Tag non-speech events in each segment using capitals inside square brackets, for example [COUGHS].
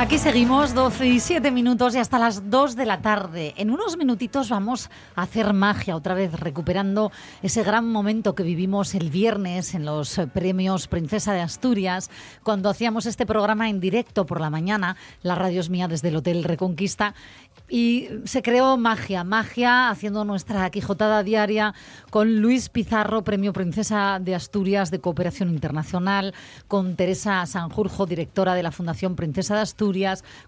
Aquí seguimos 12 y 7 minutos y hasta las 2 de la tarde. En unos minutitos vamos a hacer magia otra vez, recuperando ese gran momento que vivimos el viernes en los premios Princesa de Asturias, cuando hacíamos este programa en directo por la mañana. La radio es mía desde el Hotel Reconquista y se creó magia, magia haciendo nuestra quijotada diaria con Luis Pizarro, Premio Princesa de Asturias de Cooperación Internacional, con Teresa Sanjurjo, directora de la Fundación Princesa de Asturias,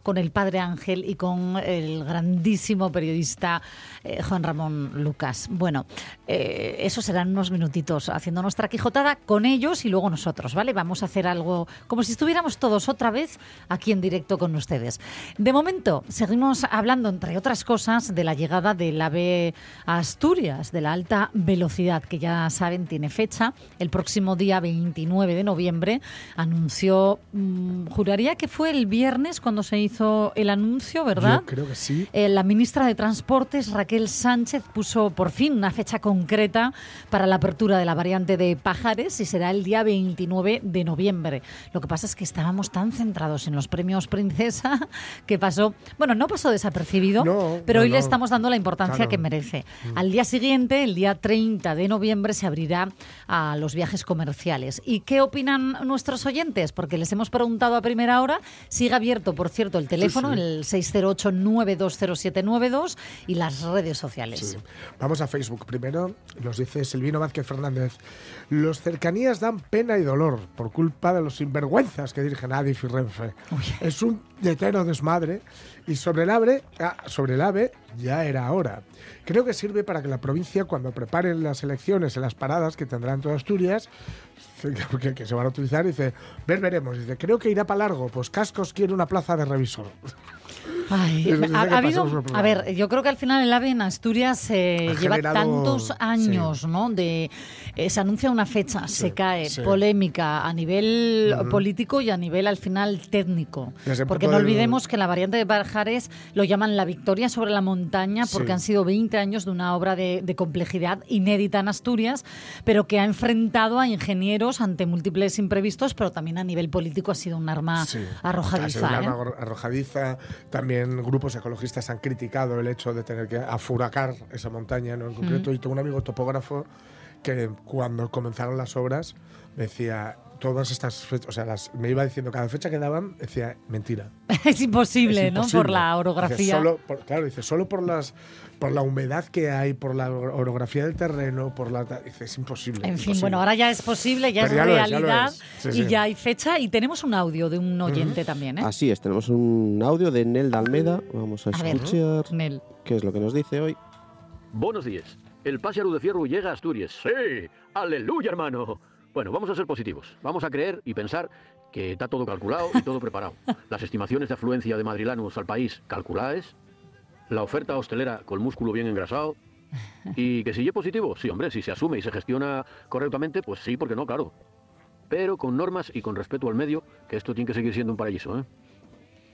con el Padre Ángel y con el grandísimo periodista eh, Juan Ramón Lucas. Bueno, eh, eso serán unos minutitos haciendo nuestra quijotada con ellos y luego nosotros, ¿vale? Vamos a hacer algo como si estuviéramos todos otra vez aquí en directo con ustedes. De momento, seguimos hablando entre otras cosas, de la llegada del AVE a Asturias, de la alta velocidad, que ya saben tiene fecha. El próximo día 29 de noviembre anunció, mmm, juraría que fue el viernes cuando se hizo el anuncio, ¿verdad? Yo creo que sí. Eh, la ministra de Transportes, Raquel Sánchez, puso por fin una fecha concreta para la apertura de la variante de Pájares y será el día 29 de noviembre. Lo que pasa es que estábamos tan centrados en los premios Princesa [LAUGHS] que pasó, bueno, no pasó desapercibido No, pero no, hoy le no. estamos dando la importancia Claro. que merece. Al día siguiente, el día 30 de noviembre, se abrirá a los viajes comerciales. ¿Y qué opinan nuestros oyentes? Porque les hemos preguntado a primera hora. Sigue abierto, por cierto, el teléfono, sí. el 608-920792 y las redes sociales. Sí. Vamos a Facebook primero. Nos dice Silvino Vázquez Fernández. Los cercanías dan pena y dolor por culpa de los sinvergüenzas que dirigen Adif y Renfe. Es un letero desmadre. Y sobre el, AVE, ah, sobre el AVE ya era hora. Creo que sirve para que la provincia, cuando preparen las elecciones en las paradas que tendrán toda Asturias, [LAUGHS] que, que se van a utilizar, dice, ver, veremos. Dice, creo que irá para largo, pues Cascos quiere una plaza de revisor. [LAUGHS] Ay, ha- ha habido- a ver, yo creo que al final el AVE en Asturias eh, lleva generado- tantos años, sí. ¿no? De eh, se anuncia una fecha, se cae, sí. polémica a nivel político y a nivel al final técnico. Porque no del- olvidemos que la variante de Pajares lo llaman la victoria sobre la montaña porque Sí. han sido 20 años de una obra de, de complejidad inédita en Asturias, pero que ha enfrentado a ingenieros ante múltiples imprevistos, pero también a nivel político ha sido un arma Sí. arrojadiza. Ha ¿eh? arma arro- arrojadiza. También grupos ecologistas han criticado el hecho de tener que afuracar esa montaña ¿no? en concreto. Mm. Y tengo un amigo topógrafo que cuando comenzaron las obras decía todas estas fechas, o sea, las, me iba diciendo cada fecha que daban, decía mentira. [LAUGHS] es imposible, Es ¿no? imposible. Por la Dice, orografía. solo por- claro, dice, solo por las por la humedad que hay, por la or- orografía del terreno, por la... Dice, es imposible. En fin, imposible. bueno, ahora ya es posible, ya Pero es ya lo es, ya realidad es. Sí, y sí. ya hay fecha y tenemos un audio de un oyente también, ¿eh? Así es, tenemos un audio de Nel de Almeda. Vamos a A ver. escuchar Nel. qué es lo que nos dice hoy. Buenos días. El pájaro de fierro llega a Asturias. ¡Sí! ¡Aleluya, hermano! Bueno, vamos a ser positivos. Vamos a creer y pensar que está todo calculado y todo preparado. Las estimaciones de afluencia de madrilanos al país calculadas. La oferta hostelera con músculo bien engrasado. Y que si es positivo, sí, hombre, si se asume y se gestiona correctamente, pues sí, porque no, claro. Pero con normas y con respeto al medio, que esto tiene que seguir siendo un paraíso, ¿eh?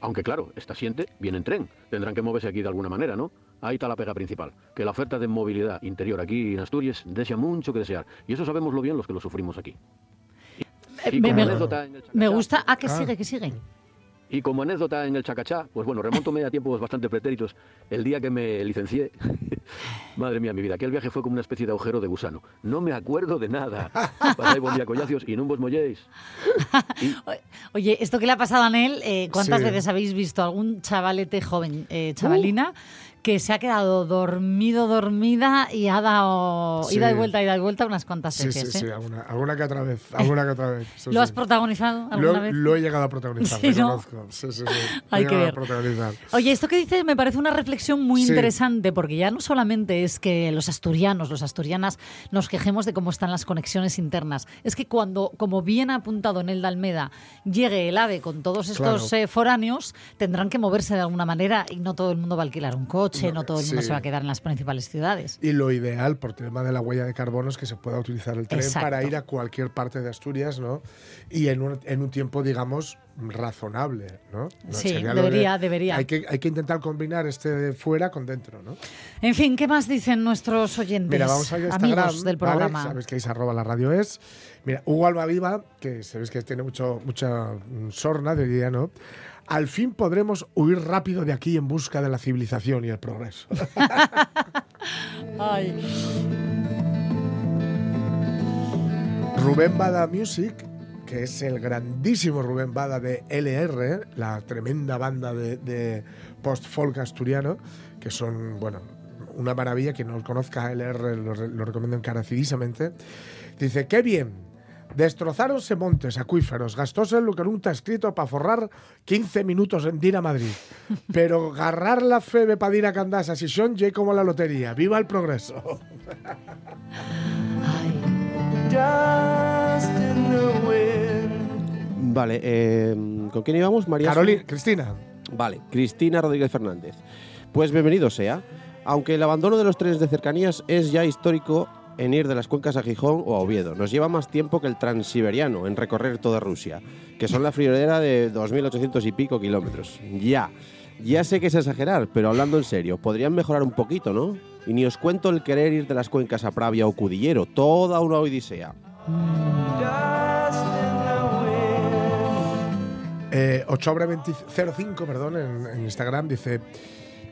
Aunque claro, esta siente viene en tren. Tendrán que moverse aquí de alguna manera, ¿no? Ahí está la pega principal. Que la oferta de movilidad interior aquí en Asturias desea mucho que desear. Y eso sabemos lo bien los que lo sufrimos aquí. Y Eh, me- como me- anécdota en el Me Chacachá- gusta. Ah, que Ah. sigue, que sigue. Y como anécdota en el Chacachá, pues bueno, remontome a tiempos bastante pretéritos. El día que me licencié, [LAUGHS] madre mía, mi vida, aquel viaje fue como una especie de agujero de gusano. No me acuerdo de nada. [LAUGHS] Pasáis buen día collacios y no vos molléis. [LAUGHS] Y- Oye, esto que le ha pasado a Nel, eh, ¿cuántas Sí. veces habéis visto algún chavalete joven, eh, chavalina, que se ha quedado dormido, dormida y ha dado Sí. ida y vuelta, ida y vuelta unas cuantas Sí, veces? sí, sí, ¿eh? alguna, alguna que otra vez. Alguna que otra vez. [LAUGHS] ¿Lo has protagonizado Lo, alguna vez? lo he llegado a protagonizar, [LAUGHS] Sí, ¿no? reconozco. Sí, sí, sí. [LAUGHS] Hay He que ver. a protagonizar. Oye, esto que dices me parece una reflexión muy interesante, porque ya no solamente es que los asturianos, los asturianas, nos quejemos de cómo están las conexiones internas. Es que cuando, como bien ha apuntado en el de Almeda, llegue el AVE con todos estos Claro. eh, foráneos, tendrán que moverse de alguna manera y no todo el mundo va a alquilar un coche, no, No, todo el mundo sí. se va a quedar en las principales ciudades. Y lo ideal, por tema de la huella de carbono, es que se pueda utilizar el tren Exacto. para ir a cualquier parte de Asturias, ¿no? Y en un, en un tiempo, digamos, razonable, ¿no? No Sí, sería lo debería- debería. Hay que, hay que intentar combinar este de fuera con dentro, ¿no? En fin, ¿qué más dicen nuestros oyentes? Mira, vamos a Instagram, amigos del ¿vale? programa? Sabes que es arroba la radio es. Mira, Hugo Almaviva, que sabes que tiene mucho, mucha mm, sorna, diría, ¿no? Al fin podremos huir rápido de aquí en busca de la civilización y el progreso. [LAUGHS] Ay. Rubén Bada Music, que es el grandísimo Rubén Bada de LR, la tremenda banda de, de post-folk asturiano, que son, bueno, una maravilla. Quien no conozca LR lo, lo recomiendo encarecidísimamente. Dice, qué bien. Destrozáronse montes, acuíferos, gastóse lo que nunca escrito para forrar 15 minutos en dir [LAUGHS] a Madrid. Pero agarrar la febe para ir a Candasa, si son ye como la lotería. ¡Viva el progreso! Vale, eh, ¿con quién íbamos? María. Carolina, Cristina. Vale, Cristina Rodríguez Fernández. Pues bienvenido sea. Aunque el abandono de los trenes de cercanías es ya histórico en ir de las cuencas a Gijón o a Oviedo, nos lleva más tiempo que el transiberiano en recorrer toda Rusia, que son la friolera de 2.800 y pico kilómetros. Ya, ya sé que es exagerar, pero hablando en serio, podrían mejorar un poquito, ¿no? Y ni os cuento el querer ir de las cuencas a Pravia o Cudillero, toda una odisea. Eh, Ochobre2005, perdón, en, en Instagram dice,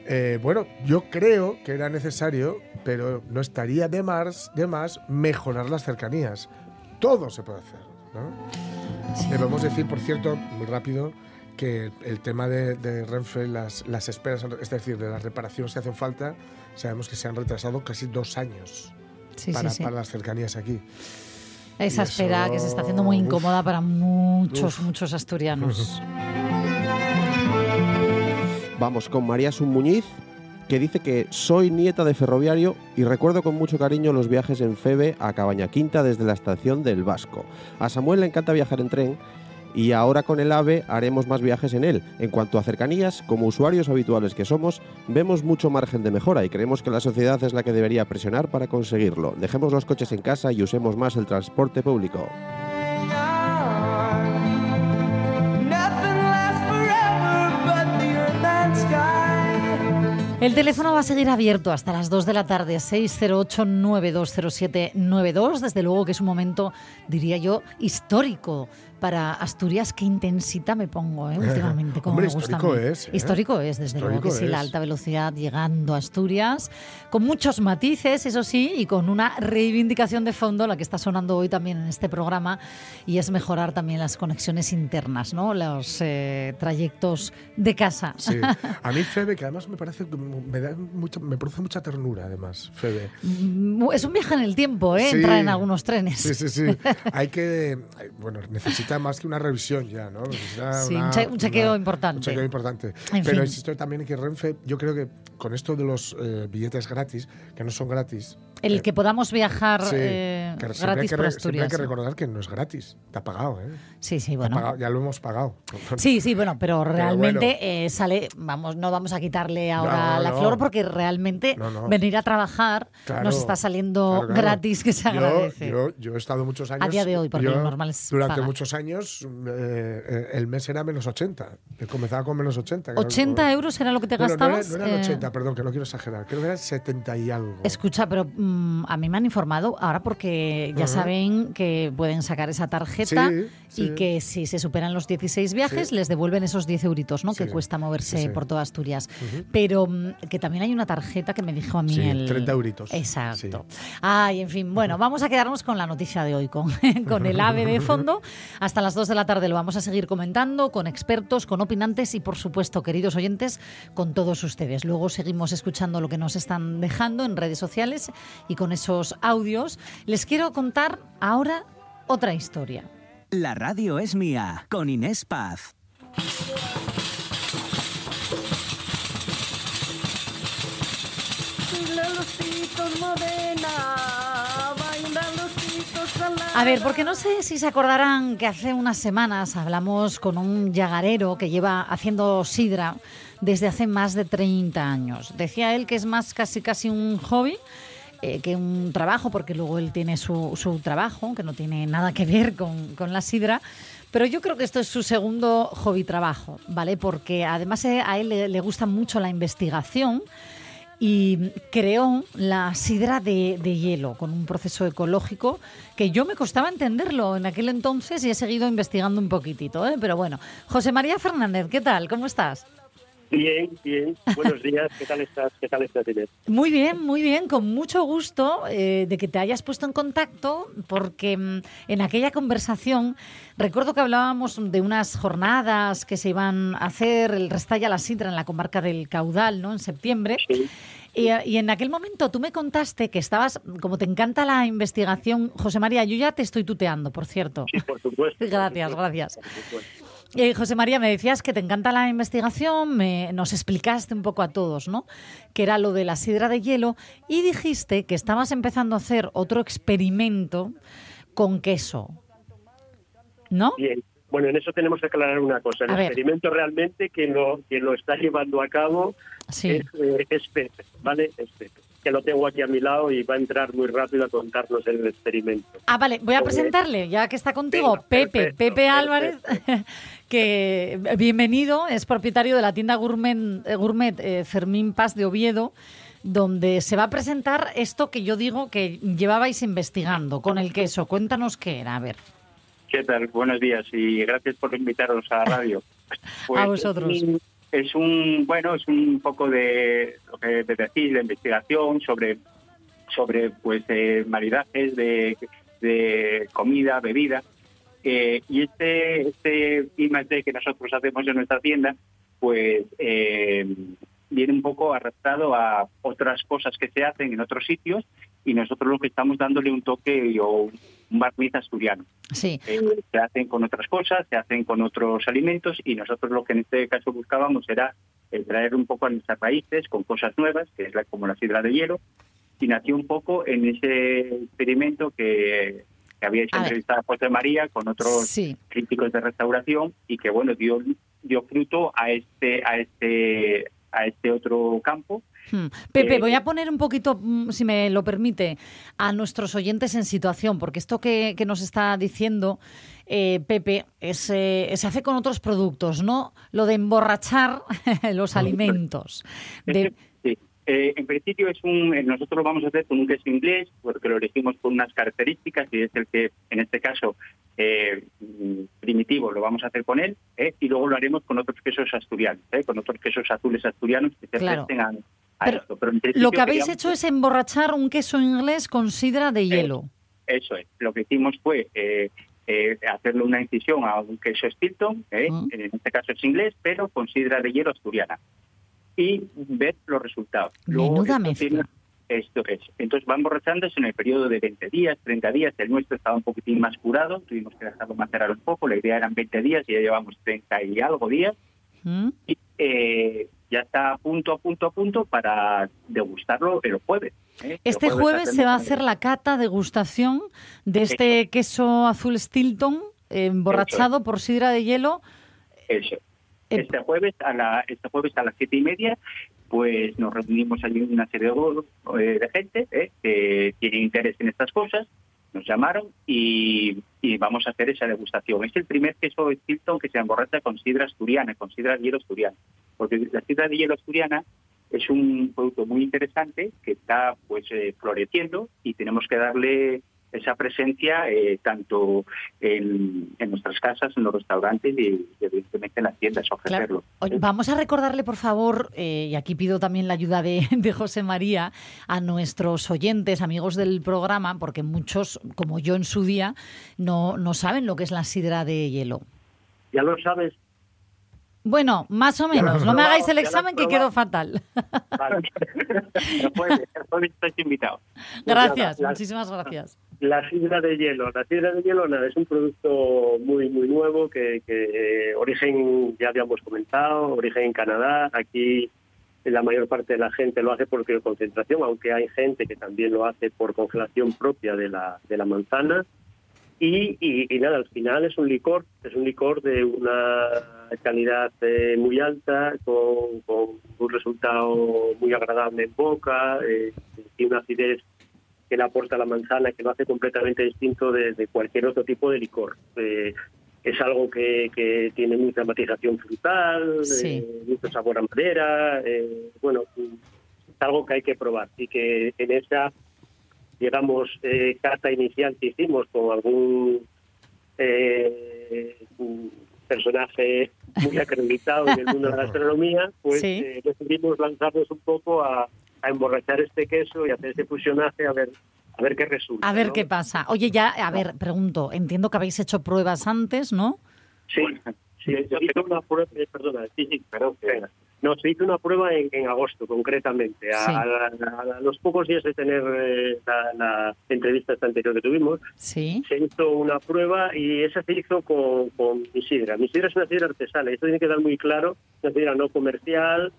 eh, bueno, yo creo que era necesario, pero no estaría de más, de más mejorar las cercanías. Todo se puede hacer, ¿no? Debemos decir, por cierto, muy rápido, que el tema de, de Renfe, las, las esperas, es decir, de las reparaciones que hacen falta, sabemos que se han retrasado casi dos años Sí, para, sí, sí. para las cercanías aquí. Esa espera eso- que se está haciendo muy uf. incómoda para muchos, Uf. muchos asturianos. [LAUGHS] Vamos con María Sun Muñiz, que dice que soy nieta de ferroviario y recuerdo con mucho cariño los viajes en Febe a Cabaña Quinta desde la estación del Vasco. A Samuel le encanta viajar en tren y ahora con el AVE haremos más viajes en él. En cuanto a cercanías, como usuarios habituales que somos, vemos mucho margen de mejora y creemos que la sociedad es la que debería presionar para conseguirlo. Dejemos los coches en casa y usemos más el transporte público. El teléfono va a seguir abierto hasta las 2 de la tarde, 608-920792. Desde luego que es un momento, diría yo, histórico para Asturias. Qué intensita me pongo ¿eh? [LAUGHS] últimamente. Como Hombre, me gusta histórico es, ¿eh? Histórico es, desde luego que Histórico sí, la es. alta velocidad llegando a Asturias, con muchos matices, eso sí, y con una reivindicación de fondo, la que está sonando hoy también en este programa, y es mejorar también las conexiones internas, ¿no? los eh, trayectos de casa. Sí. [LAUGHS] A mí Febe, que además me parece que me da mucha, me produce mucha ternura, además, Febe. Mm, Es un viaje en el tiempo, ¿eh? Sí. Entrar en algunos trenes. Sí, sí, sí. [LAUGHS] Hay que, bueno, necesita más que una revisión ya, ¿no? Sí, una- un chequeo una- importante. Un chequeo importante. En Pero fin. insisto también en que Renfe, yo creo que con esto de los eh, billetes gratis, que no son gratis. El eh, que podamos viajar sí, eh, hay gratis que por re- siempre hay Asturias. que recordar que no es gratis. Te ha pagado, ¿eh? Sí, sí, bueno. pagado, ya lo hemos pagado. [LAUGHS] Sí, sí, bueno, pero realmente bueno. eh, sale, vamos, no vamos a quitarle ahora No, la no. flor porque realmente No, venir a trabajar Claro, nos está saliendo claro, claro. gratis, que se Yo- agradece. Yo, yo he estado muchos años. día de hoy, porque yo lo normal es Durante pagar. muchos años, eh, el mes era menos 80. Yo comenzaba con menos 80. que era- 80 euros era lo que te Bueno, no era- gastabas. No, eran eh, 80, perdón, que no quiero exagerar. Creo que eran 70 y algo. Escucha, pero mm, a mí me han informado ahora porque ya saben que pueden sacar esa tarjeta Sí, sí. y que si se superan los 16 viajes Sí. les devuelven esos 10 euritos, ¿no? Que cuesta moverse por toda Asturias. Pero mm, que también hay una tarjeta que me dijo a mí el... 30 euritos. Exacto. Ay, en fin, bueno, vamos a quedarnos con la noticia de hoy, con, [LAUGHS] con el AVE de fondo. Hasta las 2 de la tarde lo vamos a seguir comentando con expertos, con opinantes y, por supuesto, queridos oyentes, con todos ustedes. Luego seguimos escuchando lo que nos están dejando en redes sociales y con esos audios. Les quiero contar ahora otra historia. La radio es mía, con Inés Paz. A ver, porque no sé si se acordarán que hace unas semanas hablamos con un llagarero que lleva haciendo sidra desde hace más de 30 años. Decía él que es más casi casi un hobby eh, que un trabajo, porque luego él tiene su, su trabajo, que no tiene nada que ver con, con la sidra. Pero yo creo que esto es su segundo hobby trabajo, ¿vale? Porque además eh, a él le- gusta mucho la investigación y creó la sidra de, de hielo con un proceso ecológico que yo me costaba entenderlo en aquel entonces y he seguido investigando un poquitito, ¿eh? pero bueno. José María Fernández, ¿qué tal? ¿Cómo estás? Bien, bien. Buenos [LAUGHS] días. ¿Qué tal estás? ¿Qué tal estás, Inés? Muy bien, muy bien, con mucho gusto eh, de que te hayas puesto en contacto, porque mm, en aquella conversación recuerdo que hablábamos de unas jornadas que se iban a hacer, el Restalla la Sidra en la comarca del Caudal, ¿no? En septiembre. Sí. Y, y en aquel momento tú me contaste que estabas, como te encanta la investigación, José María, yo ya te estoy tuteando, por cierto. Sí, por supuesto. por [LAUGHS] Gracias, supuesto, gracias. por supuesto. Eh, José María, me decías que te encanta la investigación, me- nos explicaste un poco a todos, ¿no? Que era lo de la sidra de hielo y dijiste que estabas empezando a hacer otro experimento con queso, ¿no? Bien. Bueno, en eso tenemos que aclarar una cosa. El A ver. experimento realmente quien lo, quien lo está llevando a cabo Sí. es, eh, es Pepe, ¿vale? Es Pepe, que lo tengo aquí a mi lado y va a entrar muy rápido a contarnos el experimento. Ah, vale, voy a presentarle, ya que está contigo, Venga, Pepe, perfecto, Pepe Álvarez, [LAUGHS] que bienvenido, es propietario de la tienda gourmet, eh, gourmet eh, Fermín Paz de Oviedo, donde se va a presentar esto que yo digo que llevabais investigando con el queso. Cuéntanos qué era, a ver. ¿Qué tal? Buenos días y gracias por invitarnos a la radio. [LAUGHS] Pues A vosotros. Es un- bueno, es un poco de lo que te decís, de investigación sobre sobre pues eh, maridajes de, de comida, bebida. Eh, y este este que nosotros hacemos en nuestra tienda, pues eh, viene un poco arrastrado a otras cosas que se hacen en otros sitios y nosotros lo que estamos dándole un toque o un barniz asturiano. Sí, Eh, se hacen con otras cosas, se hacen con otros alimentos y nosotros lo que en este caso buscábamos era eh, traer un poco a nuestras raíces con cosas nuevas, que es la, como la sidra de hielo, y nació un poco en ese experimento que, que había hecho entrevistada José María con otros sí. críticos de restauración y que bueno dio dio fruto a este a este a este otro campo. Pepe, Eh, voy a poner un poquito, mm, si me lo permite, a nuestros oyentes en situación, porque esto que, que nos está diciendo eh, Pepe es, eh, se hace con otros productos, ¿no? Lo de emborrachar [LAUGHS] los alimentos. De- Sí. Eh, en principio es un, eh, nosotros lo vamos a hacer con un queso inglés porque lo elegimos con unas características y es el que en este caso eh, mm, primitivo lo vamos a hacer con él eh, y luego lo haremos con otros quesos asturianos, eh, con otros quesos azules asturianos que se Claro. a, a Pero esto. Pero en principio lo que habéis hecho es emborrachar un queso inglés con sidra de hielo. Eso es. Lo que hicimos fue eh, eh, hacerle una incisión a un queso Stilton, eh, Mm. en este caso es inglés, pero con sidra de hielo asturiana. Y ver los resultados. Menuda mezcla. esto es. Entonces va emborrachándose en el periodo de 20 días, 30 días. El nuestro estaba un poquitín más curado, tuvimos que dejarlo macerar un poco. La idea eran 20 días y ya llevamos 30 y algo días. ¿Mm? Y eh, ya está a punto, a punto, a punto para degustarlo el jueves. ¿eh? El Este jueves se va a hacer la cata degustación de este queso azul Stilton emborrachado por sidra de hielo. Eso. Eh, Este jueves a la este jueves a las siete y media, pues nos reunimos allí una serie de, eh, de gente eh, que tiene interés en estas cosas. Nos llamaron y, y vamos a hacer esa degustación. Es el primer queso Stilton que se emborracha con sidra asturiana, con sidra de hielo asturiana. Porque la sidra de hielo asturiana es un producto muy interesante que está pues eh, floreciendo y tenemos que darle esa presencia eh, tanto en, en nuestras casas, en los restaurantes y, y evidentemente en las tiendas, ofrecerlo. Vamos a recordarle, por favor, eh, y aquí pido también la ayuda de, [LAUGHS] de José María, a nuestros oyentes, amigos del programa, porque muchos, como yo en su día, no, no saben lo que es la sidra de hielo. Ya lo sabes. Bueno, más o menos. No me hagáis el examen que quedo fatal. Vale. Jueves, el jueves estáis invitados. Gracias, muchísimas gracias. La sidra de hielo. La sidra de hielo nada, es un producto muy muy nuevo que, eh, origen ya habíamos comentado, origen en Canadá. Aquí la mayor parte de la gente lo hace por concentración, aunque hay gente que también lo hace por congelación propia de la, de la manzana. Y, y, y nada, al final es un licor, es un licor de una calidad eh, muy alta, con, con un resultado muy agradable en boca, eh, y una acidez que le aporta la manzana que lo hace completamente distinto de, de cualquier otro tipo de licor. Eh, es algo que, que tiene mucha matización frutal, Sí. eh, mucho sabor a madera, eh, bueno, es algo que hay que probar y que en esa, digamos, eh, cata inicial que hicimos con algún eh, personaje muy acreditado en el mundo de la [LAUGHS] gastronomía, pues Sí. eh, decidimos lanzarnos un poco a, a emborrachar este queso y hacer ese fusionaje a ver a ver qué resulta. A ver ¿no? qué pasa. Oye, ya, a ver, pregunto, entiendo que habéis hecho pruebas antes, ¿no? Sí, sí, se hizo una prueba, eh, perdona, sí, sí, perdón, venga. No, se hizo una prueba en, en agosto, concretamente. A, Sí. a la- a los pocos días de tener eh, la, la entrevista esta anterior que tuvimos, Sí. se hizo una prueba y esa se hizo con, con mi sidra. Mi sidra es una sidra artesana, esto tiene que quedar muy claro, una sidra no comercial.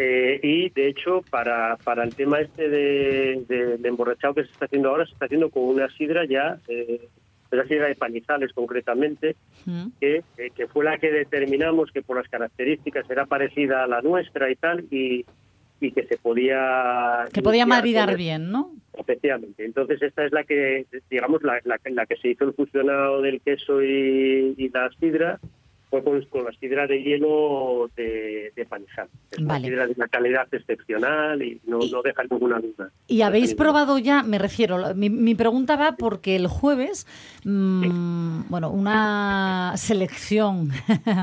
Eh, y de hecho, para, para el tema este de, de- de emborrachado que se está haciendo ahora, se está haciendo con una sidra ya, eh, una sidra de panizales concretamente, Mm. que, eh, que fue la que determinamos que por las características era parecida a la nuestra y tal, y, y que se podía... Que podía maridar bien, ¿no? Efectivamente. Entonces esta es la que, digamos, la, la, la que se hizo el fusionado del queso y, y la sidra, fue con, con la sidra de hielo de, de Panizal. Es una sidra de una calidad excepcional y no, no deja ninguna duda. ¿Y habéis probado ya? Me refiero, mi, mi pregunta va porque el jueves, mm, bueno, una selección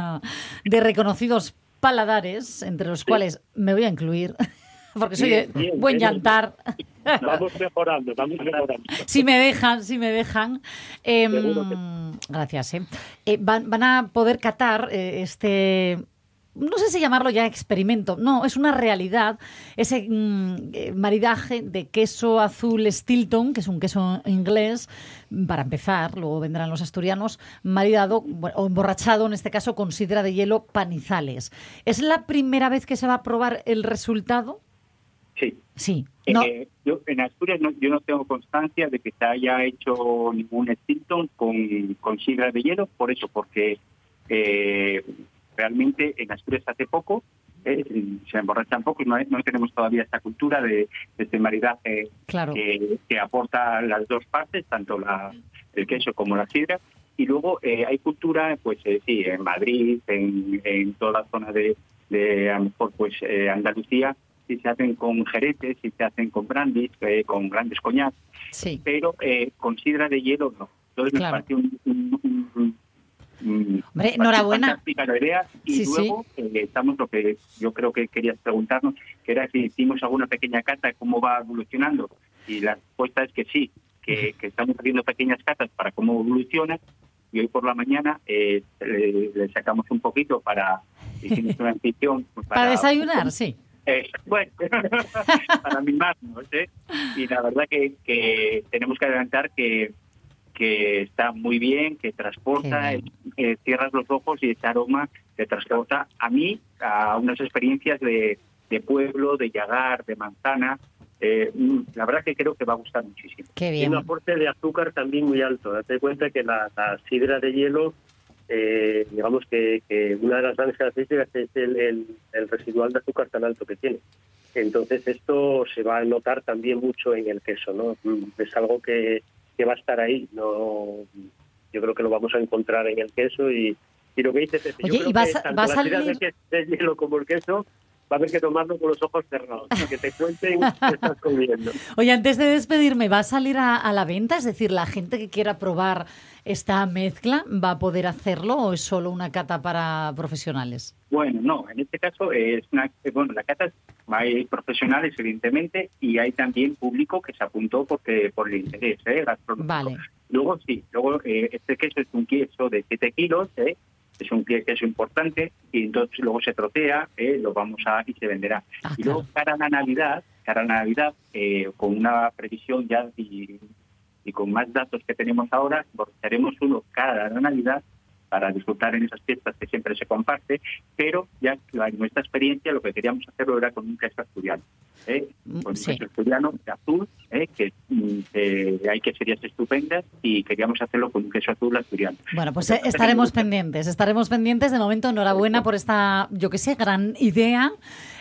[LAUGHS] de reconocidos paladares, entre los cuales me voy a incluir, [LAUGHS] porque soy Bien, de bien, buen bien. llantar. Vamos mejorando, vamos mejorando. Si me dejan, si me dejan. Em, que gracias. eh. Eh, van, van a poder catar eh, este. No sé si llamarlo ya experimento, no, es una realidad, ese mm, eh, maridaje de queso azul Stilton, que es un queso inglés, para empezar, luego vendrán los asturianos, maridado o emborrachado, en este caso, con sidra de hielo panizales. ¿Es la primera vez que se va a probar el resultado? Sí. Sí. No, Eh, yo, en Asturias no- yo no tengo constancia de que se haya hecho ningún Stilton con, con sidra de hielo, por eso, porque eh, realmente en Asturias hace poco eh, se emborrachan pocos, no, no tenemos todavía esta cultura de, de claro. que, que aporta las dos partes, tanto la, el queso como la sidra. Y luego eh, hay cultura, pues eh, sí, en Madrid, en, en toda la zona de, de a lo mejor, pues eh, Andalucía, sí se hacen con jeretes, sí se hacen con brandis, eh, con grandes coñac, Sí. pero eh, con sidra de hielo no. Entonces Claro. parece un, un- un- un- un- Hombre, enhorabuena. la idea y Sí, sí. luego eh, estamos lo que yo creo que querías preguntarnos, que era si hicimos alguna pequeña cata, cómo va evolucionando. Y la respuesta es que sí, que, que estamos haciendo pequeñas catas para cómo evoluciona. Y hoy por la mañana eh, le, le sacamos un poquito para, hicimos una [LAUGHS] pues, Para desayunar, sí. Eh, bueno, [LAUGHS] para mimarnos, ¿eh? Y la verdad que, que tenemos que adelantar que, que está muy bien, que transporta, Qué eh, cierras los ojos y ese aroma te transporta a mí a unas experiencias de, de pueblo, de llagar, de manzana. Eh, mm, la verdad que creo que va a gustar muchísimo. Qué Tiene bien. un aporte de azúcar también muy alto. Date cuenta que la, la sidra de hielo, eh, digamos que, que una de las grandes características es el, el- el residual de azúcar tan alto que tiene. Entonces esto se va a notar también mucho en el queso, ¿no? Mm, Es algo que, que va a estar ahí. No, yo creo que lo vamos a encontrar en el queso y, y lo que dice Pepe, yo Oye, creo y va a que tanto va a la salir- de, que- de hielo como el queso va a haber que tomarlo con los ojos cerrados, que te cuenten qué estás comiendo. Oye, antes de despedirme, ¿va a salir a, a la venta? Es decir, ¿la gente que quiera probar esta mezcla va a poder hacerlo o es solo una cata para profesionales? Bueno, no, en este caso es una, eh, bueno, la cata es- hay profesionales evidentemente y hay también público que se apuntó porque por el interés ¿eh? gastronómico. Vale. Luego sí, luego eh, este queso es un queso de 7 kilos, ¿eh? Es un que- queso importante y entonces luego se trotea, ¿eh? lo vamos a y se venderá. Ah, y luego cara a la Navidad, cara a la Navidad, eh, con una previsión ya y, y con más datos que tenemos ahora, haremos uno cara a la Navidad para disfrutar en esas fiestas que siempre se comparte, pero ya en nuestra experiencia lo que queríamos hacerlo era con un queso asturiano. ¿eh? Con un Sí. queso asturiano de azul, ¿eh? que, mm, que hay queserías estupendas y queríamos hacerlo con un queso azul asturiano. Bueno, pues eh, estaremos pendientes, estaremos pendientes. De momento, enhorabuena por esta, yo que sé, gran idea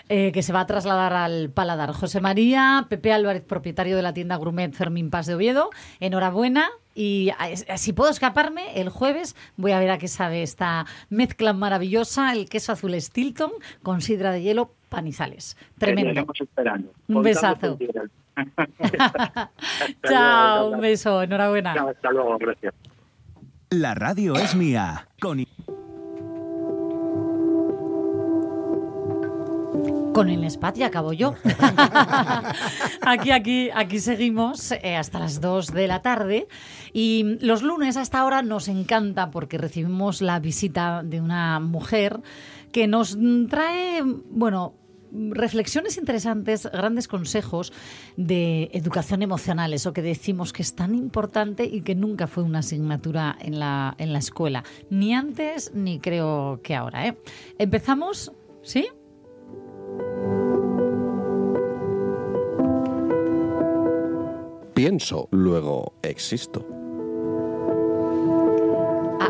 eh, que se va a trasladar al paladar. José María, Pepe Álvarez, propietario de la tienda Gourmet Fermín Paz de Oviedo, enhorabuena. Y si puedo escaparme, el jueves voy a ver a qué sabe esta mezcla maravillosa, el queso azul Stilton con sidra de hielo, panizales. Tremendo. Esperando. Un besazo. [LAUGHS] Chao, un beso, enhorabuena. Chao, hasta luego, gracias. La radio es mía. Con Con el spat ya acabo yo. [LAUGHS] aquí, aquí, aquí seguimos eh, hasta las 2 de la tarde. Y los lunes a esta hora nos encanta porque recibimos la visita de una mujer que nos trae, bueno, reflexiones interesantes, grandes consejos de educación emocional, eso que decimos que es tan importante y que nunca fue una asignatura en la, en la escuela, ni antes ni creo que ahora. ¿eh? Empezamos, ¿sí? Pienso, luego existo.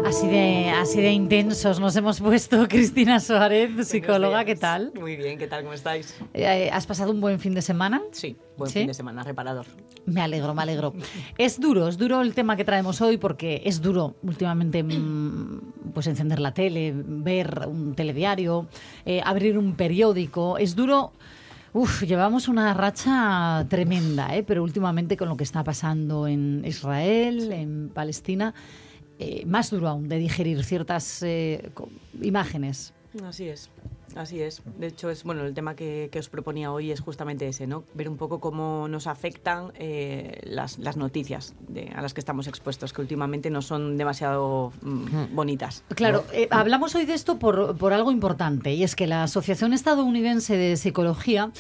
Así de, así de intensos nos hemos puesto. [LAUGHS] Cristina Suárez, psicóloga, ¿qué tal? Muy bien, ¿qué tal? ¿Cómo estáis? Eh, ¿Has pasado un buen fin de semana? Sí, buen ¿Sí? fin de semana, reparador. Me alegro, me alegro. [LAUGHS] Es duro, es duro el tema que traemos hoy porque es duro últimamente mm, pues encender la tele, ver un telediario, eh, abrir un periódico. Es duro. Uf, llevamos una racha tremenda, ¿eh? pero últimamente con lo que está pasando en Israel, en Palestina, eh, más duro aún de digerir ciertas eh, imágenes. Así es, así es. De hecho, es bueno el tema que, que os proponía hoy es justamente ese, ¿no? Ver un poco cómo nos afectan eh, las, las noticias de- a las que estamos expuestos, que últimamente no son demasiado mm, bonitas. Claro, eh, hablamos hoy de esto por, por algo importante, y es que la Asociación Estadounidense de Psicología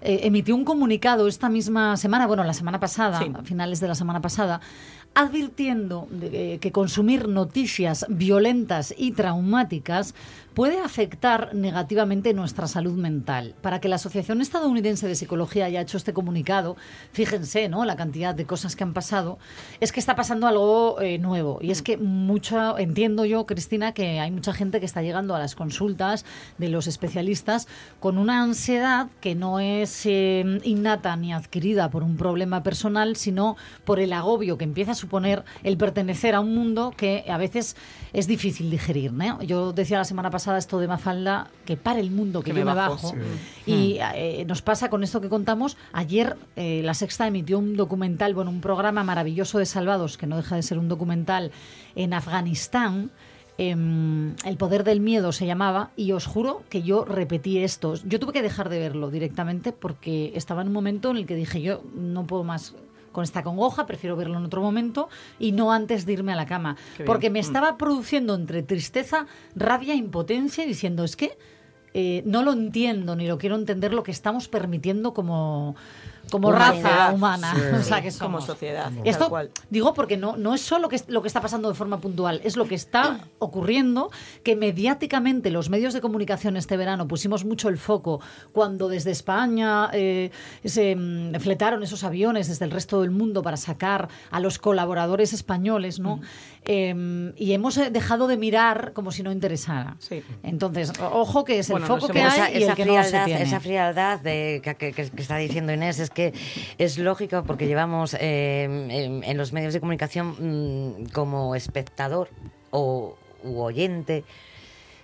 eh, emitió un comunicado esta misma semana, bueno, la semana pasada, Sí. a finales de la semana pasada, advirtiendo de, eh, que consumir noticias violentas y traumáticas puede afectar negativamente nuestra salud mental. Para que la Asociación Estadounidense de Psicología haya hecho este comunicado, fíjense, ¿no? La cantidad de cosas que han pasado, es que está pasando algo eh, nuevo. Y es que mucho, entiendo yo, Cristina, que hay mucha gente que está llegando a las consultas de los especialistas con una ansiedad que no es eh, innata ni adquirida por un problema personal, sino por el agobio que empieza a suponer el pertenecer a un mundo que a veces es difícil digerir. ¿no? Yo decía la semana pasada esto de Mafalda, que para el mundo, que, Que yo me me bajo. Sí. Y eh, nos pasa con esto que contamos. Ayer eh, La Sexta emitió un documental, bueno, un programa maravilloso de Salvados, que no deja de ser un documental, en Afganistán. em, el poder del miedo se llamaba y os juro que yo repetí esto. Yo tuve que dejar de verlo directamente porque estaba en un momento en el que dije yo no puedo más con esta congoja, prefiero verlo en otro momento y no antes de irme a la cama. Qué bien. Porque me Mm. estaba produciendo entre tristeza, rabia, impotencia y diciendo es que eh, no lo entiendo ni lo quiero entender lo que estamos permitiendo como, como raza humana. Sí. [LAUGHS] O sea, que Como sociedad, Esto cual. digo porque no, no es solo que es- lo que está pasando de forma puntual, es lo que está [COUGHS] ocurriendo, que mediáticamente los medios de comunicación este verano pusimos mucho el foco cuando desde España eh, se mm, fletaron esos aviones desde el resto del mundo para sacar a los colaboradores españoles, ¿no? Eh, y hemos eh, dejado de mirar como si no interesara. Sí. Entonces, ojo que es el Bueno, foco que hay esa, y el esa que no se frialdad, tiene. esa frialdad de, que, que- que- que está diciendo Inés es que es lógico porque llevamos eh, en, los medios de comunicación mm, como espectador o u oyente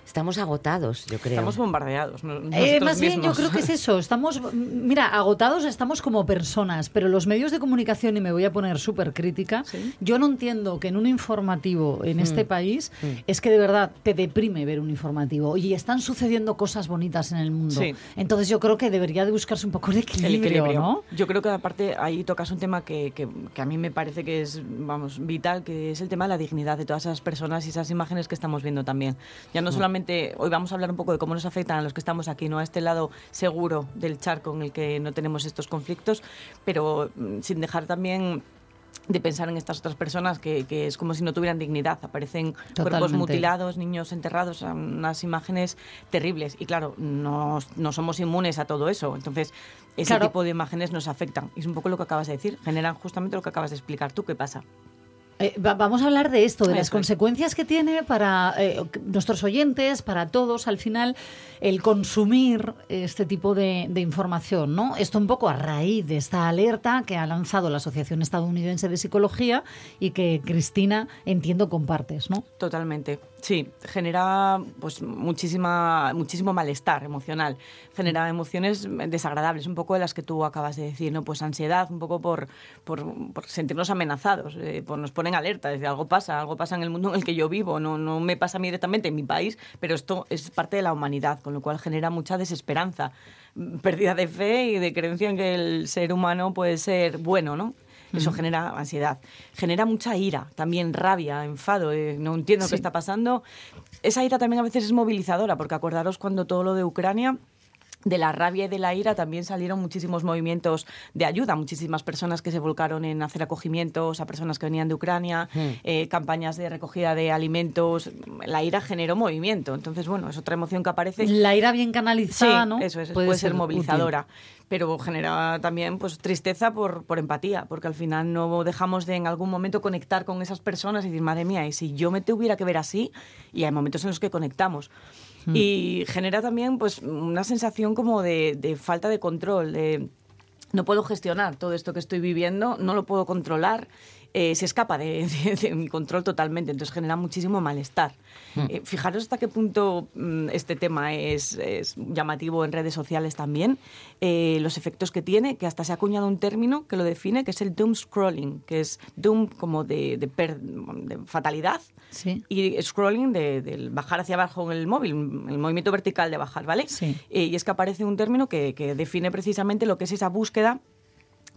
estamos agotados, yo creo. Estamos bombardeados. Eh, más bien, yo creo que es eso. Estamos, mira, agotados estamos como personas, pero los medios de comunicación, y me voy a poner súper crítica, Sí. yo no entiendo que en un informativo en este Mm. país Mm. es que de verdad te deprime ver un informativo y están sucediendo cosas bonitas en el mundo. Sí. Entonces yo creo que debería de buscarse un poco de equilibrio, el equilibrio. ¿no? Yo creo que aparte ahí tocas un tema que, que- que a mí me parece que es vamos vital, que es el tema de la dignidad de todas esas personas y esas imágenes que estamos viendo también. Ya no solamente hoy vamos a hablar un poco de cómo nos afectan a los que estamos aquí, no a este lado seguro del charco en el que no tenemos estos conflictos, pero mm, sin dejar también de pensar en estas otras personas que, que es como si no tuvieran dignidad. Aparecen cuerpos mutilados, niños enterrados, unas imágenes terribles. Y claro, no, no somos inmunes a todo eso. Entonces, ese Claro. tipo de imágenes nos afectan. Y es un poco lo que acabas de decir. Generan justamente lo que acabas de explicar tú. ¿Qué pasa? Eh, va- vamos a hablar de esto, de las consecuencias que tiene para eh, nuestros oyentes, para todos, al final, el consumir este tipo de, de información, ¿no? Esto un poco a raíz de esta alerta que ha lanzado la Asociación Estadounidense de Psicología y que Cristina, entiendo, compartes, ¿no? Totalmente. Sí, genera pues muchísima, muchísimo malestar emocional, genera emociones desagradables, un poco de las que tú acabas de decir, ¿no? Pues ansiedad, un poco por, por, por sentirnos amenazados, eh, pues nos ponen alerta, desde algo pasa, algo pasa en el mundo en el que yo vivo, no, no me pasa a mí directamente en mi país, pero esto es parte de la humanidad, con lo cual genera mucha desesperanza, mm, pérdida de fe y de creencia en que el ser humano puede ser bueno, ¿no? Eso genera ansiedad. Genera mucha ira, también rabia, enfado. eh, no entiendo Sí. qué está pasando. Esa ira también a veces es movilizadora, porque acordaros cuando todo lo de Ucrania de la rabia y de la ira también salieron muchísimos movimientos de ayuda, muchísimas personas que se volcaron en hacer acogimientos a personas que venían de Ucrania, eh, campañas de recogida de alimentos. La ira generó movimiento, entonces bueno, es otra emoción que aparece. La ira bien canalizada, Sí, ¿no? eso es, puede, ser, movilizadora. Pero genera también pues tristeza por, por empatía, porque al final no dejamos de en algún momento conectar con esas personas y decir, madre mía, y si yo me tuviera que ver así, y hay momentos en los que conectamos. Y genera también pues una sensación como de, de falta de control, de no puedo gestionar todo esto que estoy viviendo, no lo puedo controlar, eh, se escapa de, de- de mi control totalmente, entonces genera muchísimo malestar. Eh, fijaros hasta qué punto mm, este tema es, es llamativo en redes sociales también, eh, los efectos que tiene, que hasta se ha acuñado un término que lo define, que es el doom scrolling, que es doom como de, de per- fatalidad Sí. y scrolling de, del bajar hacia abajo en el móvil, el movimiento vertical de bajar, ¿vale? Sí. Y es que aparece un término que, que define precisamente lo que es esa búsqueda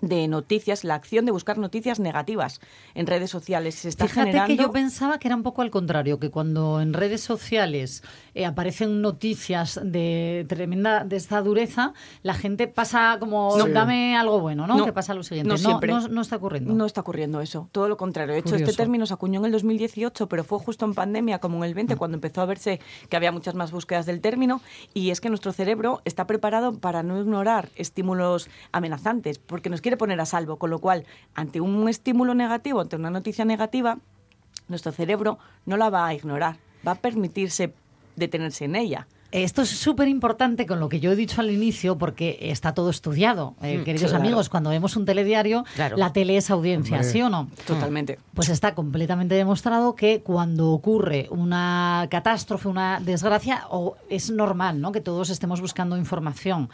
de noticias, la acción de buscar noticias negativas en redes sociales. Se está Fíjate generando... que yo pensaba que era un poco al contrario, que cuando en redes sociales eh, aparecen noticias de tremenda, de esta dureza, la gente pasa como, No. dame algo bueno, ¿no? No, que pasa lo siguiente. no siempre. no, no está ocurriendo. No está ocurriendo eso, todo lo contrario. De hecho, Curioso. este término se acuñó en el 2018, pero fue justo en pandemia, como en el Mm. 20, cuando empezó a verse que había muchas más búsquedas del término. Y es que nuestro cerebro está preparado para no ignorar estímulos amenazantes, porque nos quiere poner a salvo. Con lo cual, ante un estímulo negativo, ante una noticia negativa, nuestro cerebro no la va a ignorar, va a permitirse detenerse en ella. Esto es súper importante con lo que yo he dicho al inicio, porque está todo estudiado. Eh, Mm, queridos claro. amigos, cuando vemos un telediario, Claro. la tele es audiencia, Hombre. ¿sí o no? Totalmente. Pues está completamente demostrado que cuando ocurre una catástrofe, una desgracia, o es normal, ¿no? Que todos estemos buscando información.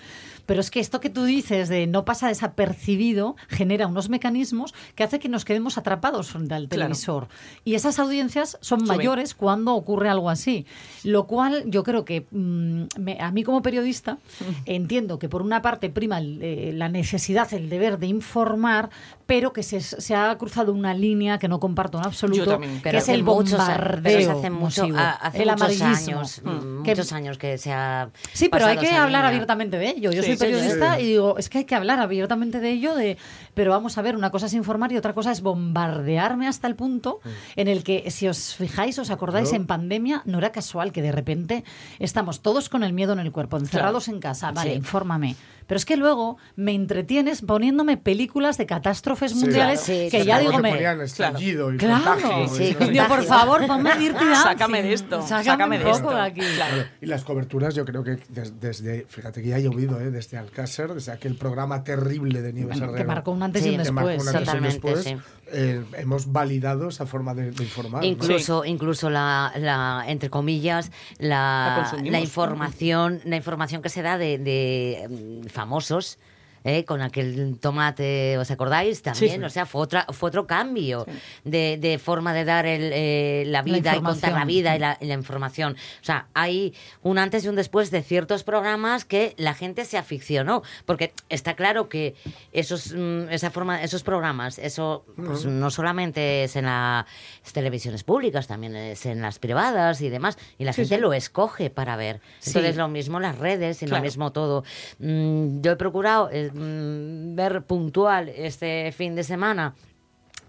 Pero es que esto que tú dices de no pasa desapercibido genera unos mecanismos que hace que nos quedemos atrapados frente al Claro. televisor. Y esas audiencias son Suben. mayores cuando ocurre algo así. Lo cual yo creo que mm, me- a mí como periodista entiendo que por una parte prima el, eh, la necesidad, el deber de informar, pero que se, se ha cruzado una línea que no comparto en absoluto, también. que es el bombardeo hace mucho, masivo, a- hace el muchos años, Mm. mm, Que- muchos años que se ha Sí, pero hay que hablar línea. abiertamente de ello. Yo Sí, soy periodista sí. y digo, es que hay que hablar abiertamente de ello, de, pero vamos a ver, una cosa es informar y otra cosa es bombardearme hasta el punto en el que, si os fijáis, os acordáis, en pandemia no era casual que de repente estamos todos con el miedo en el cuerpo, encerrados en casa, vale, infórmame. Pero es que luego me entretienes poniéndome películas de catástrofes Sí, mundiales claro. Sí, que sí, ya digo, me, ponían estallido y Claro, contagio. Sí, y- sí, Digo, por favor, ponme Dirty [LAUGHS] Dancing. Sácame de esto, sácame de un esto. de aquí. Claro, Y las coberturas, yo creo que des- desde, fíjate que ya ha llovido, ¿eh? desde Alcácer, desde aquel programa terrible de Nieves Bueno, que marcó un antes Sí, y un que marcó un después. antes y un después, sí. Eh, hemos validado esa forma de, de informar. ¿no? Incluso, incluso la, la, entre comillas, La la, información, la información que se da de, de, mm, famosos. ¿Eh? con aquel tomate, ¿os acordáis? También, sí. o sea, fue, otra, fue otro cambio de, de forma de dar el, eh, la vida y contar la vida y la, y la información. O sea, hay un antes y un después de ciertos programas que la gente se aficionó, porque está claro que esos, mm, esa forma, esos programas, eso pues, no solamente es en las televisiones públicas, también es en las privadas y demás, y la gente lo escoge para ver. Entonces, lo mismo las redes y Claro. lo mismo todo. Mm, yo he procurado eh, mm, ver puntual este fin de semana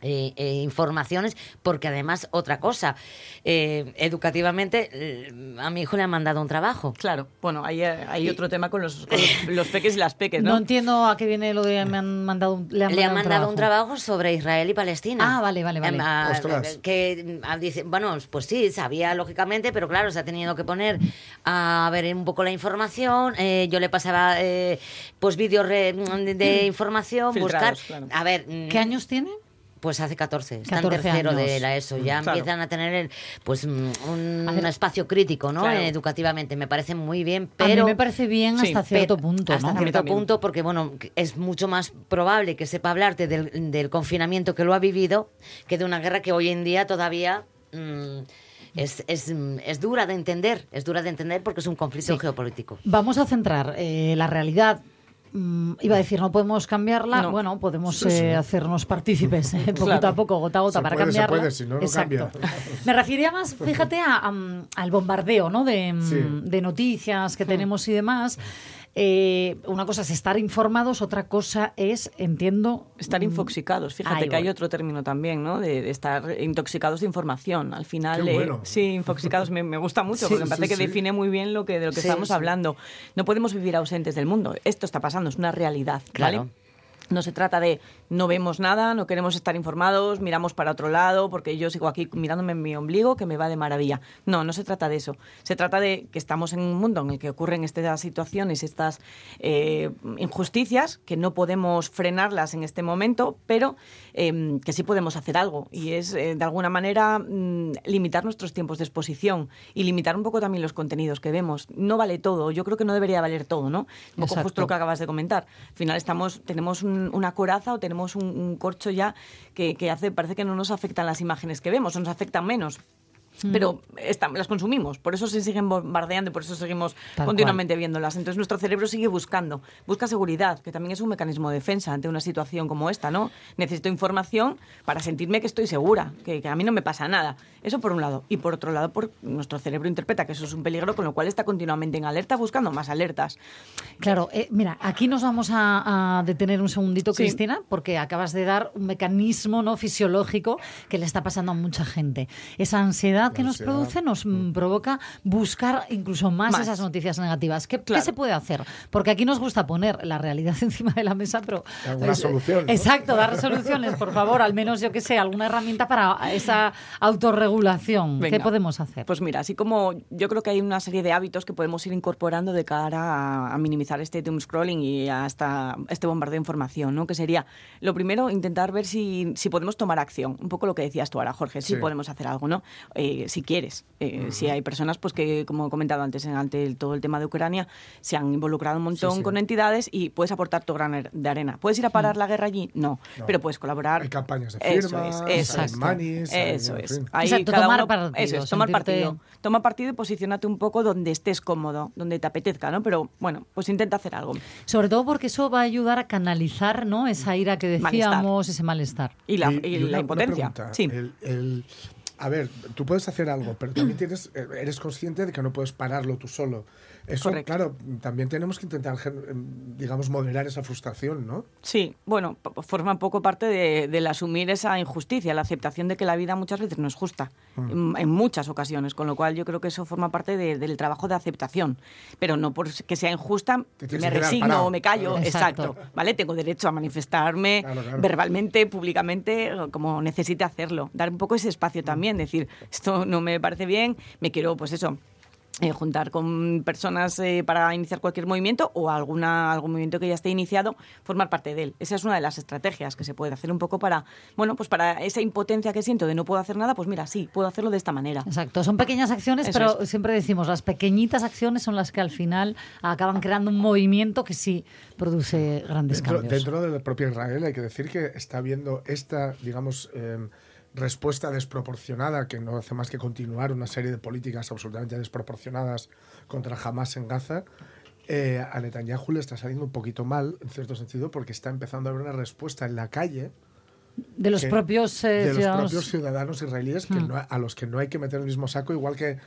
eh, eh, informaciones, porque además, otra cosa, eh, educativamente, eh, a mi hijo le han mandado un trabajo. Claro, bueno, hay, hay otro tema con los, con los, [LAUGHS] los peques y las peques, No ¿no? entiendo a qué viene lo de me han mandado un, le han Le han mandado un trabajo sobre Israel y Palestina. Ah, vale, vale, vale. Em, Ostras. Que dice, bueno, pues sí, sabía lógicamente, pero claro, se ha tenido que poner a ver un poco la información. eh, yo le pasaba eh, pues vídeos re- de, de información, buscar. Claro. A ver, mm, ¿Qué años tiene? Pues hace 14, está 14 en tercero años. de la ESO, ya Claro. empiezan a tener el, pues mm, un, espacio crítico, ¿no? claro. Educativamente, me parece muy bien, a mí pero me parece bien Sí, hasta cierto punto, hasta cierto también. punto, porque bueno, es mucho más probable que sepa hablarte del, del confinamiento que lo ha vivido que de una guerra que hoy en día todavía mm, es, es, mm, es dura de entender, es dura de entender porque es un conflicto Sí. geopolítico. Vamos a centrar eh, la realidad. Mm, iba a decir, no podemos cambiarla. No. Bueno, podemos Sí, sí. eh, hacernos partícipes, eh, [LAUGHS] poquito Claro. a poco, gota a gota, Se para puede, se cambiarla. puede, si no, no Exacto. cambia. Me refería más, fíjate, a, a, al bombardeo ¿no? de, mm, Sí. de noticias que tenemos y demás. Eh, una cosa es estar informados, otra cosa es, entiendo... Estar mm, infoxicados. Fíjate que hay otro término también, ¿no? De, de estar intoxicados de información. Al final, Qué eh, bueno. sí, infoxicados me, me gusta mucho Sí, porque me sí, parece que sí. define muy bien lo que de lo que Sí, estamos sí. hablando. No podemos vivir ausentes del mundo. Esto está pasando, es una realidad, ¿vale? Claro. No se trata de no vemos nada, no queremos estar informados, miramos para otro lado porque yo sigo aquí mirándome en mi ombligo que me va de maravilla. No, no se trata de eso. Se trata de que estamos en un mundo en el que ocurren estas situaciones, estas eh, injusticias, que no podemos frenarlas en este momento, pero eh, que sí podemos hacer algo. Y es, eh, de alguna manera, mm, limitar nuestros tiempos de exposición y limitar un poco también los contenidos que vemos. No vale todo, yo creo que no debería valer todo, ¿no? Un poco justo lo que acabas de comentar. Al final estamos, tenemos un- una coraza o tenemos un, un corcho ya que, que hace, parece que no nos afectan las imágenes que vemos, nos afectan menos. Mm. Pero las consumimos, por eso se siguen bombardeando y por eso seguimos Tal continuamente viéndolas. Entonces nuestro cerebro sigue buscando, busca seguridad, que también es un mecanismo de defensa ante una situación como esta, ¿no? Necesito información para sentirme que estoy segura, que, que a mí no me pasa nada. Eso por un lado. Y por otro lado, por nuestro cerebro interpreta que eso es un peligro, con lo cual está continuamente en alerta, buscando más alertas. Claro, eh, mira, aquí nos vamos a, a detener un segundito, Sí. Cristina, porque acabas de dar un mecanismo no fisiológico que le está pasando a mucha gente. Esa ansiedad que nos ansiedad. produce nos mm, provoca buscar incluso más, Más. esas noticias negativas. ¿Qué, se puede hacer? Porque aquí nos gusta poner la realidad [LAUGHS] encima de la mesa, pero... Alguna solución, ¿no? Exacto, dar soluciones, por favor, al menos yo que sé, alguna herramienta para esa autorregulación. ¿Qué podemos hacer? Pues mira, así como yo creo que hay una serie de hábitos que podemos ir incorporando de cara a, a minimizar este doom scrolling y a esta- este bombardeo de información, ¿no? Que sería, lo primero, intentar ver si, si podemos tomar acción. Un poco lo que decías tú ahora, Jorge, si podemos hacer algo, ¿no? Eh, si quieres. Eh, Si hay personas pues que, como he comentado antes, en- ante el- todo el tema de Ucrania, se han involucrado un montón sí. con entidades y puedes aportar tu gran er- de arena. ¿Puedes ir a parar la guerra allí? No, No. pero puedes colaborar. Hay campañas de Eso firmas, es, eso hay es. manis, hay- Eso en es. fin. Exacto, cada tomar uno- partido, Eso es, tomar sentirte- partido. Toma partido y posicionate un poco donde estés cómodo, donde te apetezca, ¿no? Pero bueno, pues intenta hacer algo. Sobre todo porque eso va a ayudar a canalizar ¿no? esa ira que Malestar. decíamos, ese malestar. Y la, Y- y y la una- una impotencia. pregunta. sí. El- el- a ver, tú puedes hacer algo, pero también tienes, eh, eres consciente de que no puedes pararlo tú solo. Eso, Correcto. claro, también tenemos que intentar, gen- em, digamos, moderar esa frustración, ¿no? Sí, bueno, forma un poco parte de- del asumir esa injusticia, la aceptación de que la vida muchas veces no es justa, en, en muchas ocasiones, con lo cual yo creo que eso forma parte de- del trabajo de aceptación, pero no por que sea injusta, me resigno parado. o me callo, Claro. exacto. Exacto. ¿vale? Tengo derecho a manifestarme Claro, claro. verbalmente, públicamente, como necesite hacerlo, dar un poco ese espacio también, decir, esto no me parece bien, me quiero, pues eso, eh, juntar con personas eh, para iniciar cualquier movimiento o alguna algún movimiento que ya esté iniciado, formar parte de él. Esa es una de las estrategias que se puede hacer un poco para, bueno, pues para esa impotencia que siento de no puedo hacer nada, pues mira, sí, puedo hacerlo de esta manera. Exacto, son pequeñas acciones, Eso pero es. siempre decimos, las pequeñitas acciones son las que al final acaban creando un movimiento que sí produce grandes Dentro, cambios. dentro del propio Israel hay que decir que está habiendo esta, digamos, em, respuesta desproporcionada que no hace más que continuar una serie de políticas absolutamente desproporcionadas contra Hamas en Gaza. Eh, a Netanyahu le está saliendo un poquito mal, en cierto sentido, porque está empezando a haber una respuesta en la calle de los que- propios eh, de los ciudadanos. propios ciudadanos israelíes que Mm. no- a los que no hay que meter el mismo saco, igual que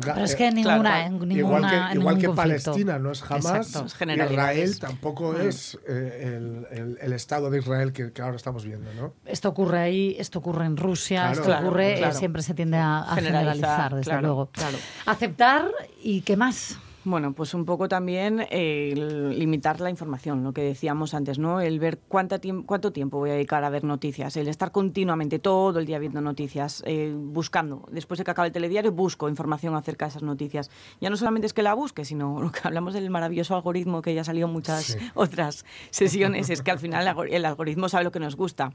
Pero es que eh, ninguna, claro. en ninguna, igual que, igual que. Palestina no es jamás. Israel tampoco es eh, el, el- el Estado de Israel que, que ahora estamos viendo, ¿no? Esto ocurre ahí, esto ocurre en Rusia, Claro, esto claro, ocurre, eh, claro. siempre se tiende a, a Generalizar, generalizar, desde claro, luego. claro. Aceptar y qué más. Bueno, pues un poco también eh, el limitar la información, lo que decíamos antes, ¿no? El ver cuánta tiemp- cuánto tiempo voy a dedicar a ver noticias, el estar continuamente todo el día viendo noticias, eh, buscando. Después de que acabe el telediario, busco información acerca de esas noticias. Ya no solamente es que la busque, sino [LAUGHS] lo que hablamos del maravilloso algoritmo que ya salió en muchas Sí. otras sesiones, es que al final el algoritmo sabe lo que nos gusta.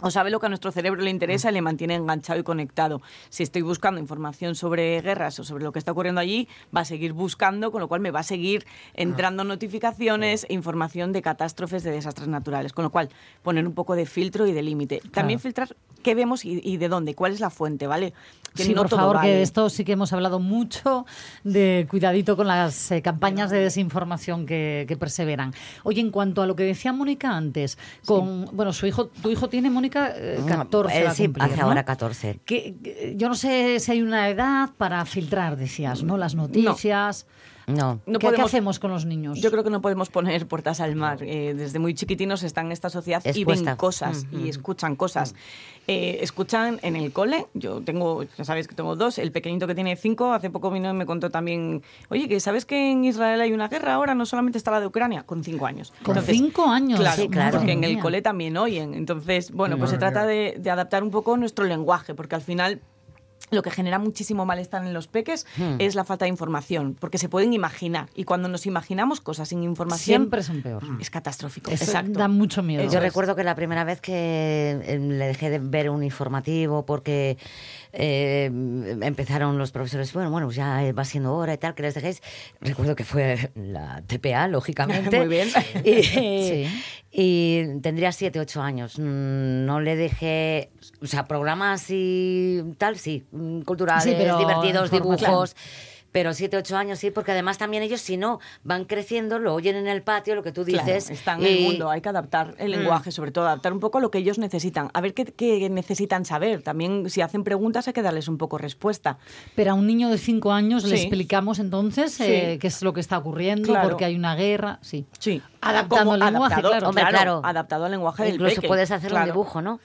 O sabe lo que a nuestro cerebro le interesa y le mantiene enganchado y conectado. Si estoy buscando información sobre guerras o sobre lo que está ocurriendo allí, va a seguir buscando, con lo cual me va a seguir entrando notificaciones e información de catástrofes, de desastres naturales. Con lo cual, poner un poco de filtro y de límite. También filtrar qué vemos y, y de dónde, cuál es la fuente, ¿vale? Que sí, no por todo favor, que de esto sí que hemos hablado mucho, de cuidadito con las eh, campañas de desinformación que, que perseveran. Oye, en cuanto a lo que decía Mónica antes, con, bueno, su hijo, tu hijo tiene, Mónica, eh, 14 Eh, va a sí, cumplir, hace ¿no? ahora 14. Que- que- yo no sé si hay una edad para filtrar, decías, ¿no? Las noticias. No. No ¿Qué, qué podemos- hacemos con los niños? Yo creo que no podemos poner puertas al mar. Eh, desde muy chiquitinos están en esta sociedad y ven cosas Mm, y mm. escuchan cosas. Eh, escuchan en el cole. Yo tengo, ya sabéis que tengo dos. El pequeñito que tiene cinco, hace poco vino y me contó también, oye, que sabes que en Israel hay una guerra ahora, no solamente está la de Ucrania, con cinco años. Con cinco años, Claro, sí, claro. porque en el cole también oyen. Entonces, bueno, pues se trata de adaptar un poco nuestro lenguaje, porque al final lo que genera muchísimo malestar en los peques Hmm. es la falta de información, porque se pueden imaginar. Y cuando nos imaginamos cosas sin información, Siempre son peor. es catastrófico. Eso Exacto. da mucho miedo. Eso Yo recuerdo que la primera vez que eh, le dejé de ver un informativo porque eh, empezaron los profesores, bueno, bueno, ya va siendo hora y tal, que les dejéis. Recuerdo que fue la TPA, [LAUGHS] lógicamente. Muy bien. [LAUGHS] Y, Sí. y tendría 7, 8 años. Mm, No le dejé, o sea, programas y tal, sí, mm, culturales, Sí, pero divertidos, dibujos. Pero 7, 8 años sí, porque además también ellos, si no, van creciendo, lo oyen en el patio, lo que tú Claro, dices. están en el mundo, hay que adaptar el Mm. lenguaje, sobre todo adaptar un poco lo que ellos necesitan, a ver qué, qué necesitan saber. También si hacen preguntas hay que darles un poco respuesta. Pero a un niño de cinco años le explicamos entonces Sí. eh, qué es lo que está ocurriendo, Claro. porque hay una guerra. Sí. Sí, Adaptando el lenguaje, adaptado, claro. Hombre, claro. adaptado al lenguaje del Incluso peque, puedes hacer claro. un dibujo, ¿no?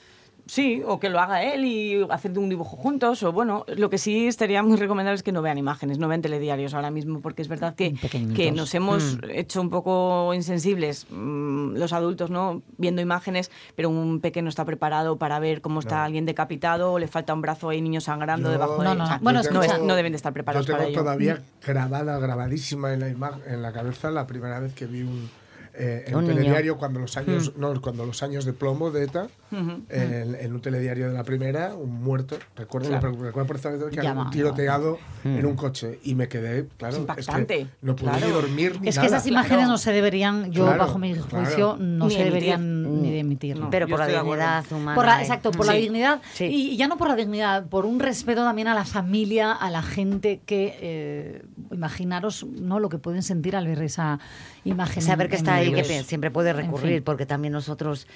Sí, o que lo haga él y hacer un dibujo juntos, o bueno, lo que sí estaría muy recomendable es que no vean imágenes, no vean telediarios ahora mismo, porque es verdad que, que nos hemos Mm. hecho un poco insensibles mm, los adultos, ¿no? Viendo imágenes, pero un pequeño está preparado para ver cómo está alguien decapitado, o le falta un brazo, hay niños sangrando Yo- debajo de No, él. no, O sea, no. Bueno, no, es- escucha. no deben de estar preparados Yo para tengo ello. todavía grabada, grabadísima en la, en la cabeza la primera vez que vi un, eh, en Un telediario cuando los años no, cuando los años de plomo de ETA Ujú. en, en un telediario de la primera un muerto recuerdo Claro. recuerdo perfectamente que había un tiroteado en un coche y me quedé claro Es impactante, que no pude claro. ni dormir ni Es que nada. esas imágenes no se deberían, yo Claro, bajo mi claro. juicio, no Ni se deberían ni de emitir. No. Pero yo por la dignidad humana. Por la, y- exacto, por la dignidad. Sí. Y ya no por la dignidad, por un respeto también a la familia, a la gente que, eh, imaginaros no lo que pueden sentir al ver esa imagen. Saber que está ahí, que siempre puede recurrir, porque también nosotros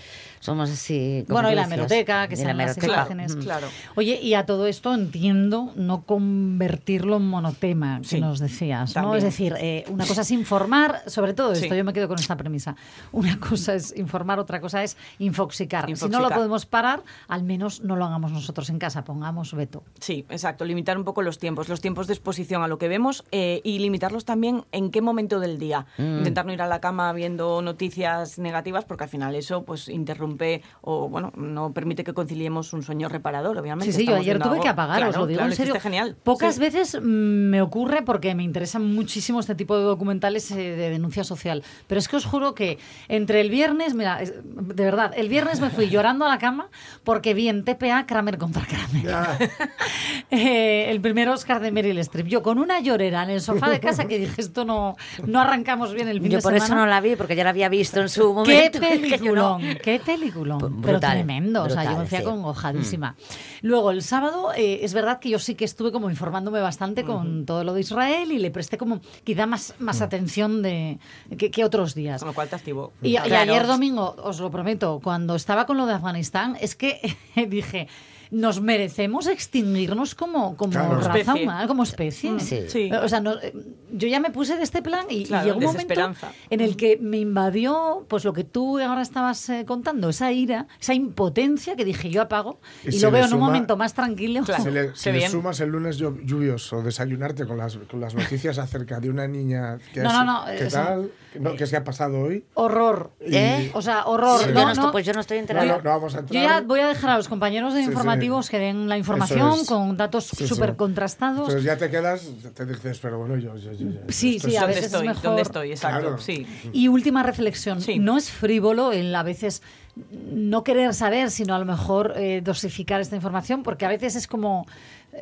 somos así. como Bueno, y la hemeroteca, que sean la las imágenes. Claro. Oye, y a todo esto entiendo no convertirlo en monotema, que Sí, nos decías, ¿no? Es decir, eh, una cosa es informar, sobre todo esto, Sí. yo me quedo con esta premisa. Una cosa es informar, otra cosa es infoxicar. Si no lo podemos parar, al menos no lo hagamos nosotros en casa, pongamos veto. Sí, exacto. Limitar un poco los tiempos, los tiempos de exposición a lo que vemos eh, y limitarlos también en qué momento del día. Mm. Intentar no ir a la cama viendo noticias negativas porque al final eso pues interrumpe o bueno no permite que conciliemos un sueño reparador, obviamente. Sí, sí, yo ayer tuve algo- que apagar, os Claro, lo digo claro, en serio. genial. Pocas Sí. veces me ocurre porque me interesan muchísimo este tipo de documentales eh, de denuncia social. Pero es que os juro que entre el viernes, mira, de verdad, el viernes me fui [LAUGHS] llorando a la cama porque vi en TPA Kramer contra Kramer. [LAUGHS] Eh, el primer Oscar de Meryl Streep. Yo con una llorera en el sofá de casa que dije, esto no, no arrancamos bien el fin Yo de por semana. eso no la vi, porque ya la había visto en su Qué momento. [LAUGHS] yo no. peliculón, qué peliculón. Pero brutal, tremendo, o sea, yo me fui sí. acongojadísima. Luego, el sábado, eh, es verdad que yo sí que estuve como informándome bastante con todo lo de Israel y le presté como quizá más, más atención de, que, que otros días. Con lo cual te activo. Y, ayer domingo, os lo prometo, cuando estaba con lo de Afganistán, es que [LAUGHS] dije, nos merecemos extinguirnos como, como Claro. raza Especie. humana, como especie. Mm, Sí. sí. O sea, no- eh, yo ya me puse de este plan y, y Claro, llegó un momento en el que me invadió pues lo que tú ahora estabas eh, contando, esa ira, esa impotencia que dije yo apago Y y, lo veo en un momento más tranquilo. Si le, si Qué le sumas el lunes llu- lluvioso, desayunarte con las, con las noticias acerca de una niña que, No, no, ¿qué o sea, tal? No, que se ha pasado hoy. Horror. Y- ¿Eh? O sea, horror. Sí. No, Yo no estoy- no. pues yo no estoy No, enterada. no, no vamos a Yo ya voy a dejar a los compañeros de Sí, que den la información es. con datos Sí, sí. súper contrastados. Entonces ya te quedas, te dices, pero bueno, yo... yo, yo- yo- Sí, sí, a ¿Dónde veces es estoy? mejor- ¿Dónde estoy? Exacto, Claro. sí. Y última reflexión, Sí. no es frívolo el a veces no querer saber, sino a lo mejor eh, dosificar esta información, porque a veces es como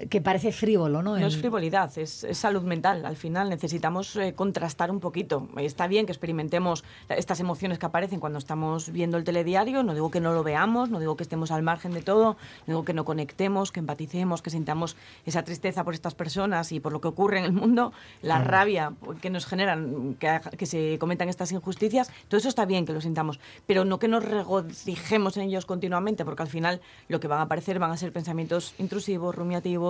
que parece frívolo, ¿no? No es frivolidad, es, es salud mental. Al final necesitamos eh, contrastar un poquito. Está bien que experimentemos estas emociones que aparecen cuando estamos viendo el telediario. No digo que no lo veamos, no digo que estemos al margen de todo, no digo que no conectemos, que empaticemos, que sintamos esa tristeza por estas personas y por lo que ocurre en el mundo, la rabia que nos generan, que, que se cometan estas injusticias. Todo eso está bien que lo sintamos, pero no que nos regocijemos en ellos continuamente, porque al final lo que van a aparecer van a ser pensamientos intrusivos, rumiativos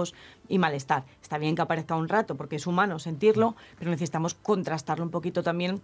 y malestar. Está bien que aparezca un rato, porque es humano sentirlo, pero necesitamos contrastarlo un poquito también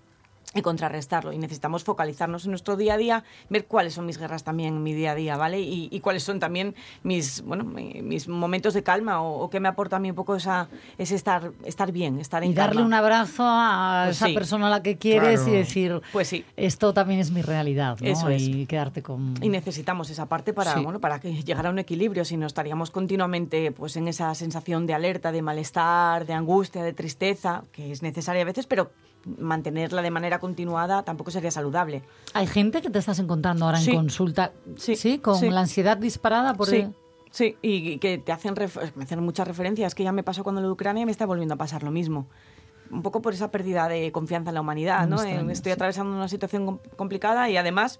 y contrarrestarlo. Y necesitamos focalizarnos en nuestro día a día, ver cuáles son mis guerras también en mi día a día, ¿vale? Y, y cuáles son también mis, bueno, mi- mis momentos de calma o, o qué me aporta a mí un poco esa, ese estar, estar bien, estar en y darle calma. un abrazo a Pues esa sí. persona a la que quieres Claro. y decir, Pues sí. esto también es mi realidad, ¿no? Eso es. Y quedarte con... Y necesitamos esa parte para, Sí. bueno, para que llegar a un equilibrio, si no estaríamos continuamente pues, en esa sensación de alerta, de malestar, de angustia, de tristeza, que es necesaria a veces, pero mantenerla de manera continuada tampoco sería saludable. Hay gente que te estás encontrando ahora Sí. en consulta, Sí, con sí. la ansiedad disparada por sí, el- sí, y, que te hacen, me hacen muchas referencias, que ya me pasó cuando lo de Ucrania y me está volviendo a pasar lo mismo. Un poco por esa pérdida de confianza en la humanidad, No Eh, Estoy atravesando una situación com- complicada y además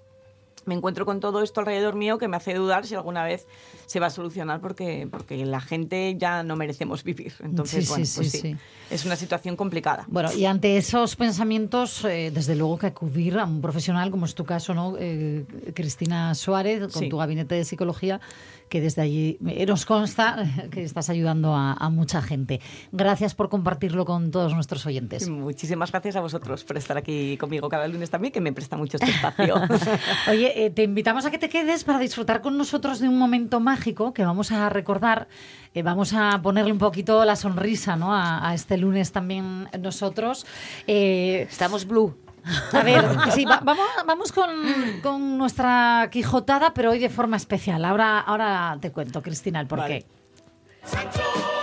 me encuentro con todo esto alrededor mío que me hace dudar si alguna vez se va a solucionar porque, porque la gente ya no merecemos vivir. Entonces, Sí, bueno, sí, pues sí, es una situación complicada. Bueno, y ante esos pensamientos, eh, desde luego que acudir a un profesional, como es tu caso, ¿no? Eh, Cristina Suárez, con tu gabinete de psicología, que desde allí nos consta que estás ayudando a, a mucha gente. Gracias por compartirlo con todos nuestros oyentes. Muchísimas gracias a vosotros por estar aquí conmigo cada lunes también, que me presta mucho este espacio. [LAUGHS] Oye, eh, te invitamos a que te quedes para disfrutar con nosotros de un momento mágico que vamos a recordar. Eh, vamos a ponerle un poquito la sonrisa ¿no? a, a este lunes también nosotros. Eh, Estamos blue. A ver, sí, va- vamos, vamos con, con nuestra Quijotada, pero hoy de forma especial. Ahora, ahora te cuento, Cristina, el porqué. Vale.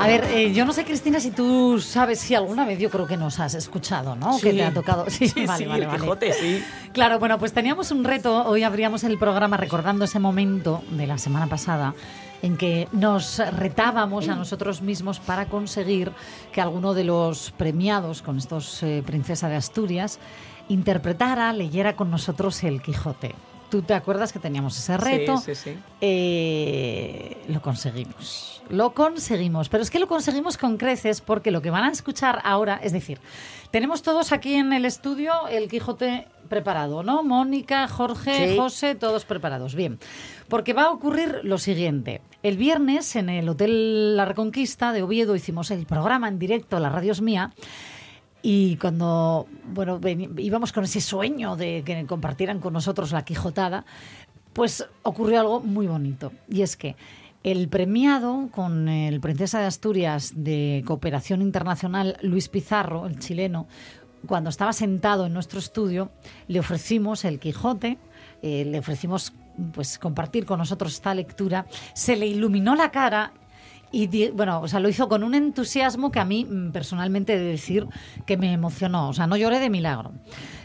A ver, eh, yo no sé, Cristina, si tú sabes si alguna vez, yo creo que nos has escuchado, ¿no? Que te ha tocado. [LAUGHS] Sí, Sí, vale, sí, vale, el vale. Quijote, sí. Claro, bueno, pues teníamos un reto. Hoy abríamos el programa recordando ese momento de la semana pasada en que nos retábamos a nosotros mismos para conseguir que alguno de los premiados con estos eh, Princesa de Asturias interpretara, leyera con nosotros el Quijote. ¿Tú te acuerdas que teníamos ese reto? Sí, sí, sí. Eh, lo conseguimos. Lo conseguimos. Pero es que lo conseguimos con creces porque lo que van a escuchar ahora, es decir, tenemos todos aquí en el estudio el Quijote preparado, ¿no? Mónica, Jorge, Sí. José, todos preparados. Bien. Porque va a ocurrir lo siguiente. El viernes en el Hotel La Reconquista de Oviedo hicimos el programa en directo, la radio es mía. Y cuando bueno, íbamos con ese sueño de que compartieran con nosotros la Quijotada, pues ocurrió algo muy bonito. Y es que el premiado con el Princesa de Asturias de Cooperación Internacional, Luis Pizarro, el chileno, cuando estaba sentado en nuestro estudio, le ofrecimos el Quijote, eh, le ofrecimos pues compartir con nosotros esta lectura, se le iluminó la cara y bueno, o sea, lo hizo con un entusiasmo que a mí mm, personalmente he de decir que me emocionó. O sea, no lloré de milagro.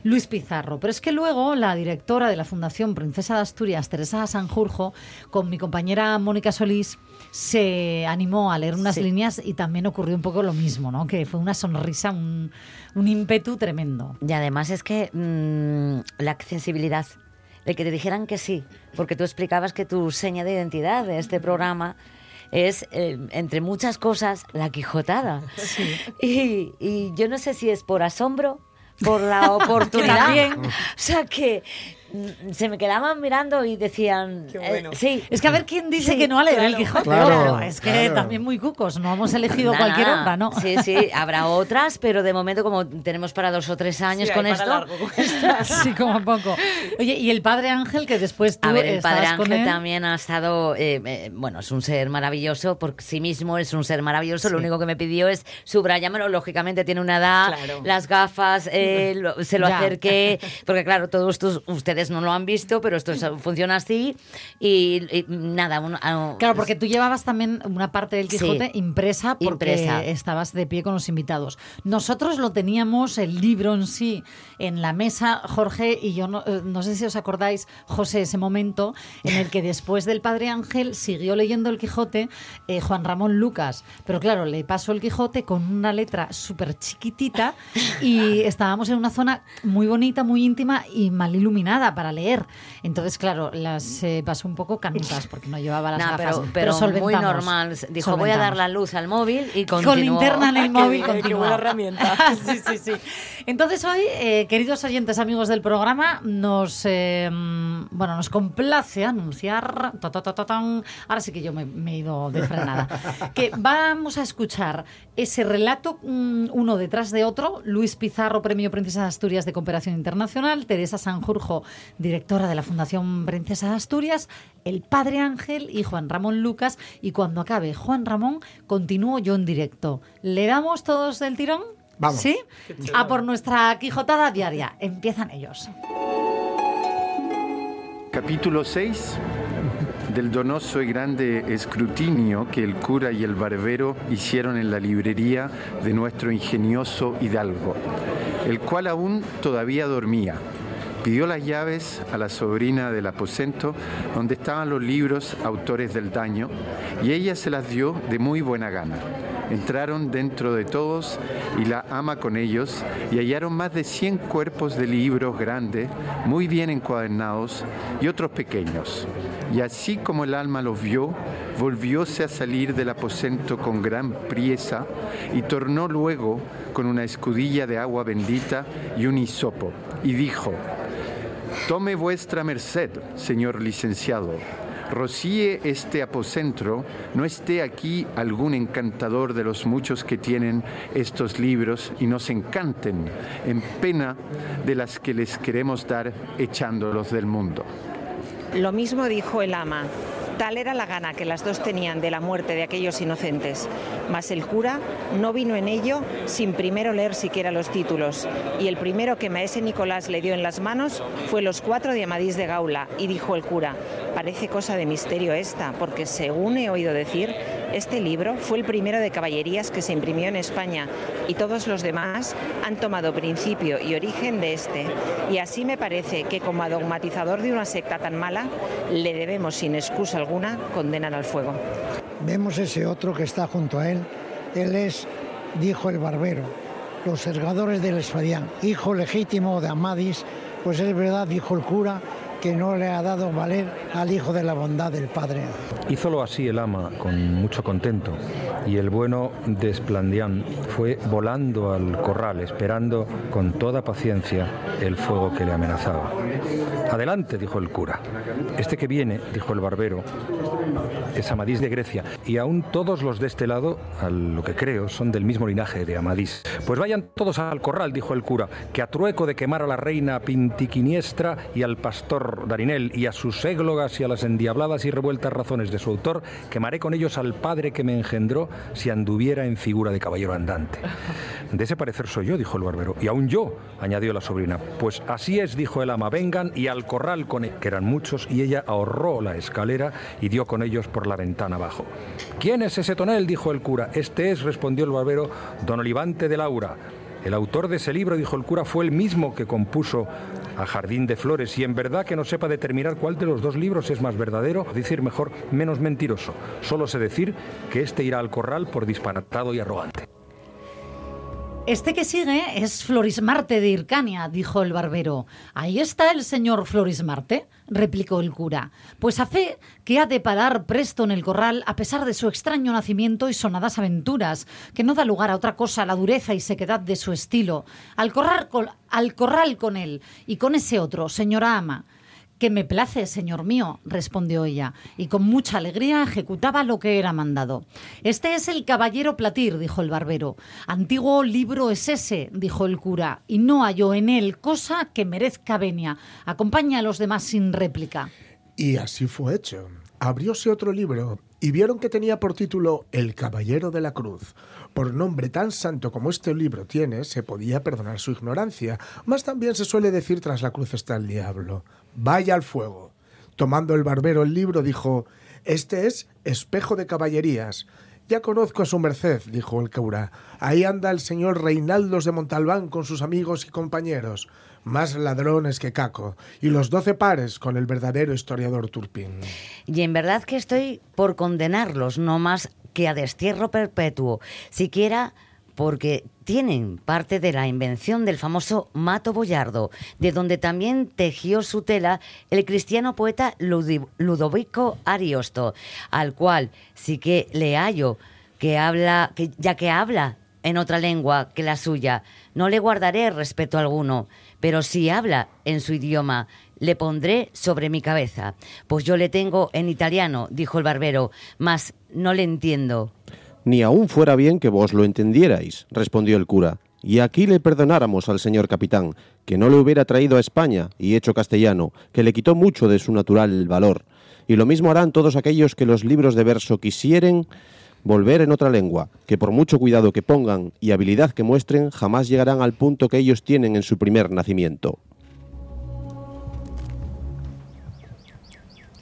Luis Pizarro. Pero es que luego la directora de la Fundación Princesa de Asturias, Teresa Sanjurjo, con mi compañera Mónica Solís, se animó a leer unas Sí. líneas y también ocurrió un poco lo mismo, ¿no? Que fue una sonrisa, un, un ímpetu tremendo. Y además es que mm, la accesibilidad, de que te dijeran que sí, porque tú explicabas que tu seña de identidad de este programa es, eh, entre muchas cosas, la Quijotada. Y, y yo no sé si es por asombro, por la [LAUGHS] oportunidad. O sea que se me quedaban mirando y decían, Qué eh, sí, Es que a ver quién dice Sí, que no a leer el. Quijote. Claro, Claro, es que claro. también muy cucos, no hemos elegido cualquier obra, ¿no? Sí, sí, habrá otras, pero de momento como tenemos para dos o tres años Sí, con esto. largo [LAUGHS] con estas. [LAUGHS] Sí, como poco. Oye, y el padre Ángel, que después tú A ver, el padre Ángel él. también ha estado, eh, eh, bueno, es un ser maravilloso, por sí mismo es un ser maravilloso. Lo único que me pidió es subrayármelo. Lógicamente tiene una edad, Claro. las gafas, eh, lo- se lo [LAUGHS] Ya. acerqué, porque claro, todos estos, ustedes no lo han visto, pero esto es- funciona así. Y, y nada, un- ah, Claro, porque tú llevabas también una parte del Sí. Quijote impresa porque Impresa. estabas de pie con los invitados. Nosotros lo teníamos, el libro en sí, en la mesa, Jorge, y yo no, eh, no sé si os acordáis, José, ese momento en el que después del Padre Ángel siguió leyendo el Quijote eh, Juan Ramón Lucas. Pero claro, le pasó el Quijote con una letra súper chiquitita y estábamos en una zona muy bonita, muy íntima y mal iluminada para leer. Entonces, claro, las eh, pasó un poco canutas porque no llevaba las [LAUGHS] Nah, gafas. pero, pero muy normal. Dijo, voy a dar la luz al móvil y Con continuó. linterna en el [LAUGHS] móvil Qué- buena herramienta. [LAUGHS] sí, sí, sí. Entonces hoy, eh, queridos oyentes, amigos del programa, nos eh, bueno, nos complace anunciar. ta, ta, ta, ta, tan, ahora sí que yo me, me he ido de frenada. que vamos a escuchar ese relato mm, uno detrás de otro. Luis Pizarro, Premio Princesa de Asturias de Cooperación Internacional. Teresa Sanjurjo, directora de la Fundación Princesa de Asturias. El Padre Ángel y Juan Ramón Lucas. Y cuando acabe Juan Ramón, continúo yo en directo. ¿Le damos todos el tirón? Vamos. ¿Sí? A por nuestra Quijotada diaria. Empiezan ellos. Capítulo 6 del donoso y grande escrutinio que el cura y el barbero hicieron en la librería de nuestro ingenioso hidalgo, el cual aún todavía dormía. Pidió las llaves a la sobrina del aposento donde estaban los libros autores del daño y ella se las dio de muy buena gana. Entraron dentro de todos y la ama con ellos y hallaron más de 100 cuerpos de libros grandes, muy bien encuadernados y otros pequeños. Y así como el alma los vio, volvióse a salir del aposento con gran priesa y tornó luego con una escudilla de agua bendita y un hisopo y dijo, Tome vuestra merced, señor licenciado. Rocíe este aposento, no esté aquí algún encantador de los muchos que tienen estos libros y nos encanten en pena de las que les queremos dar echándolos del mundo. Lo mismo dijo el ama. Tal era la gana que las dos tenían de la muerte de aquellos inocentes. Mas el cura no vino en ello sin primero leer siquiera los títulos. Y el primero que maese Nicolás le dio en las manos fue los cuatro de Amadís de Gaula. Y dijo el cura, parece cosa de misterio esta, porque según he oído decir, este libro fue el primero de caballerías que se imprimió en España y todos los demás han tomado principio y origen de este. Y así me parece que como dogmatizador de una secta tan mala, le debemos sin excusa alguna condenar al fuego. Vemos ese otro que está junto a él. Él es, dijo el barbero, los sergadores del Esfadián, hijo legítimo de Amadis, pues es verdad, dijo el cura, que no le ha dado valer al hijo de la bondad del Padre. Hízolo así el ama, con mucho contento, y el bueno de Esplandián fue volando al corral, esperando con toda paciencia el fuego que le amenazaba. Adelante, dijo el cura. Este que viene, dijo el barbero, es Amadís de Grecia, y aún todos los de este lado, a lo que creo, son del mismo linaje de Amadís. Pues vayan todos al corral, dijo el cura, que a trueco de quemar a la reina Pintiquiniestra y al pastor Darinel y a sus églogas y a las endiabladas y revueltas razones de su autor, quemaré con ellos al padre que me engendró si anduviera en figura de caballero andante. De ese parecer soy yo, dijo el barbero, y aún yo, añadió la sobrina. Pues así es, dijo el ama, vengan y al corral con él, que eran muchos, y ella ahorró la escalera y dio con ellos por la ventana abajo. ¿Quién es ese tonel? dijo el cura. Este es, respondió el barbero, don Olivante de Laura. El autor de ese libro, dijo el cura, fue el mismo que compuso a Jardín de Flores y en verdad que no sepa determinar cuál de los dos libros es más verdadero, decir mejor, menos mentiroso. Solo sé decir que este irá al corral por disparatado y arrogante. Este que sigue es Florismarte de Hircania, dijo el barbero. Ahí está el señor Florismarte, replicó el cura. Pues a fe que ha de parar presto en el corral a pesar de su extraño nacimiento y sonadas aventuras, que no da lugar a otra cosa la dureza y sequedad de su estilo. Al corral al corral con él y con ese otro, señora ama. Que me place, señor mío, respondió ella, y con mucha alegría ejecutaba lo que era mandado. Este es el caballero Platir, dijo el barbero. Antiguo libro es ese, dijo el cura, y no hallo en él cosa que merezca venia. Acompaña a los demás sin réplica. Y así fue hecho. Abrióse otro libro y vieron que tenía por título El Caballero de la Cruz. Por nombre tan santo como este libro tiene, se podía perdonar su ignorancia, mas también se suele decir tras la cruz está el diablo. Vaya al fuego. Tomando el barbero el libro, dijo Este es espejo de caballerías. Ya conozco a su merced, dijo el cura. Ahí anda el señor Reinaldos de Montalbán con sus amigos y compañeros, más ladrones que Caco, y los doce pares con el verdadero historiador Turpín. Y en verdad que estoy por condenarlos, no más que a destierro perpetuo, siquiera porque tienen parte de la invención del famoso mato boyardo, de donde también tejió su tela el cristiano poeta Ludovico Ariosto, al cual sí que le hallo que habla, que, ya que habla en otra lengua que la suya, no le guardaré respeto alguno, pero si habla en su idioma, le pondré sobre mi cabeza. Pues yo le tengo en italiano, dijo el barbero, mas no le entiendo. Ni aún fuera bien que vos lo entendierais, respondió el cura, y aquí le perdonáramos al señor capitán, que no le hubiera traído a España y hecho castellano, que le quitó mucho de su natural valor. Y lo mismo harán todos aquellos que los libros de verso quisieren volver en otra lengua, que por mucho cuidado que pongan y habilidad que muestren, jamás llegarán al punto que ellos tienen en su primer nacimiento.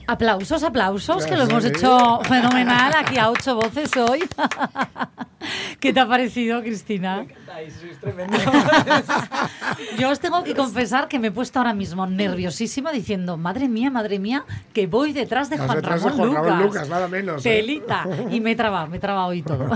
Aplausos, aplausos, que lo hemos hecho fenomenal aquí a ocho voces hoy. [LAUGHS] ¿Qué te ha parecido, Cristina? [LAUGHS] Yo os tengo que confesar que me he puesto ahora mismo nerviosísima diciendo, madre mía, madre mía, que voy detrás de Vas Juan, detrás de Ramón, Juan Ramón Lucas. Lucas, nada menos, ¿eh? Telita. Y me he trabado, me he trabado y todo.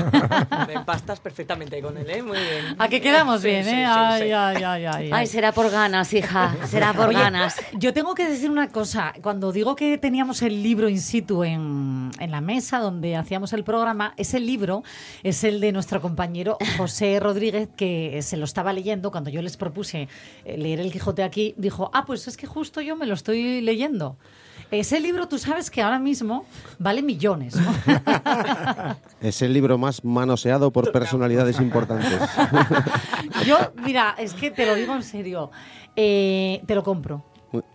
Me empastas perfectamente con él, ¿eh? Muy bien. A que quedamos Sí, bien, sí, ¿eh? sí, ay, sí. ay, ay, ay, Ay, será por ganas, hija, será por Oye, ganas. Yo tengo que decir una cosa. Cuando digo que teníamos el libro in situ en, en la mesa donde hacíamos el programa, ese libro es el de nuestro compañero José Rodríguez, que se lo estaba leyendo cuando yo les propuse eh, leer El Quijote aquí. Dijo, ah, pues es que justo yo me lo estoy leyendo. Ese libro, tú sabes que ahora mismo vale millones. ¿no? [LAUGHS] Es el libro más manoseado por personalidades importantes. [LAUGHS] Yo, mira, es que te lo digo en serio. eh, te lo compro.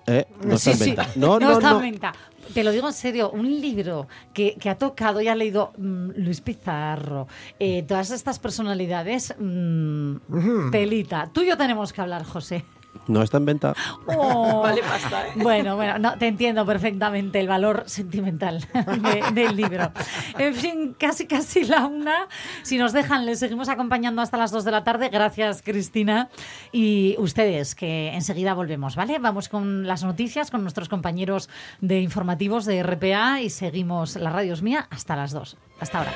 Eh, no está Sí, en sí, venta. No, no, está en venta. Te lo digo en serio, un libro que, que ha tocado y ha leído mm, Luis Pizarro, eh, todas estas personalidades, mm, telita. Tú y yo tenemos que hablar, José. No está en venta. Oh. Vale pasta, ¿eh? Bueno, bueno, no, te entiendo perfectamente el valor sentimental [LAUGHS] de- del libro. En fin, casi casi la una. Si nos dejan, les seguimos acompañando hasta las dos de la tarde. Gracias, Cristina. Y ustedes, que enseguida volvemos, ¿vale? Vamos con las noticias, con nuestros compañeros de informativos de RPA y seguimos La Radio es Mía hasta las dos. Hasta ahora.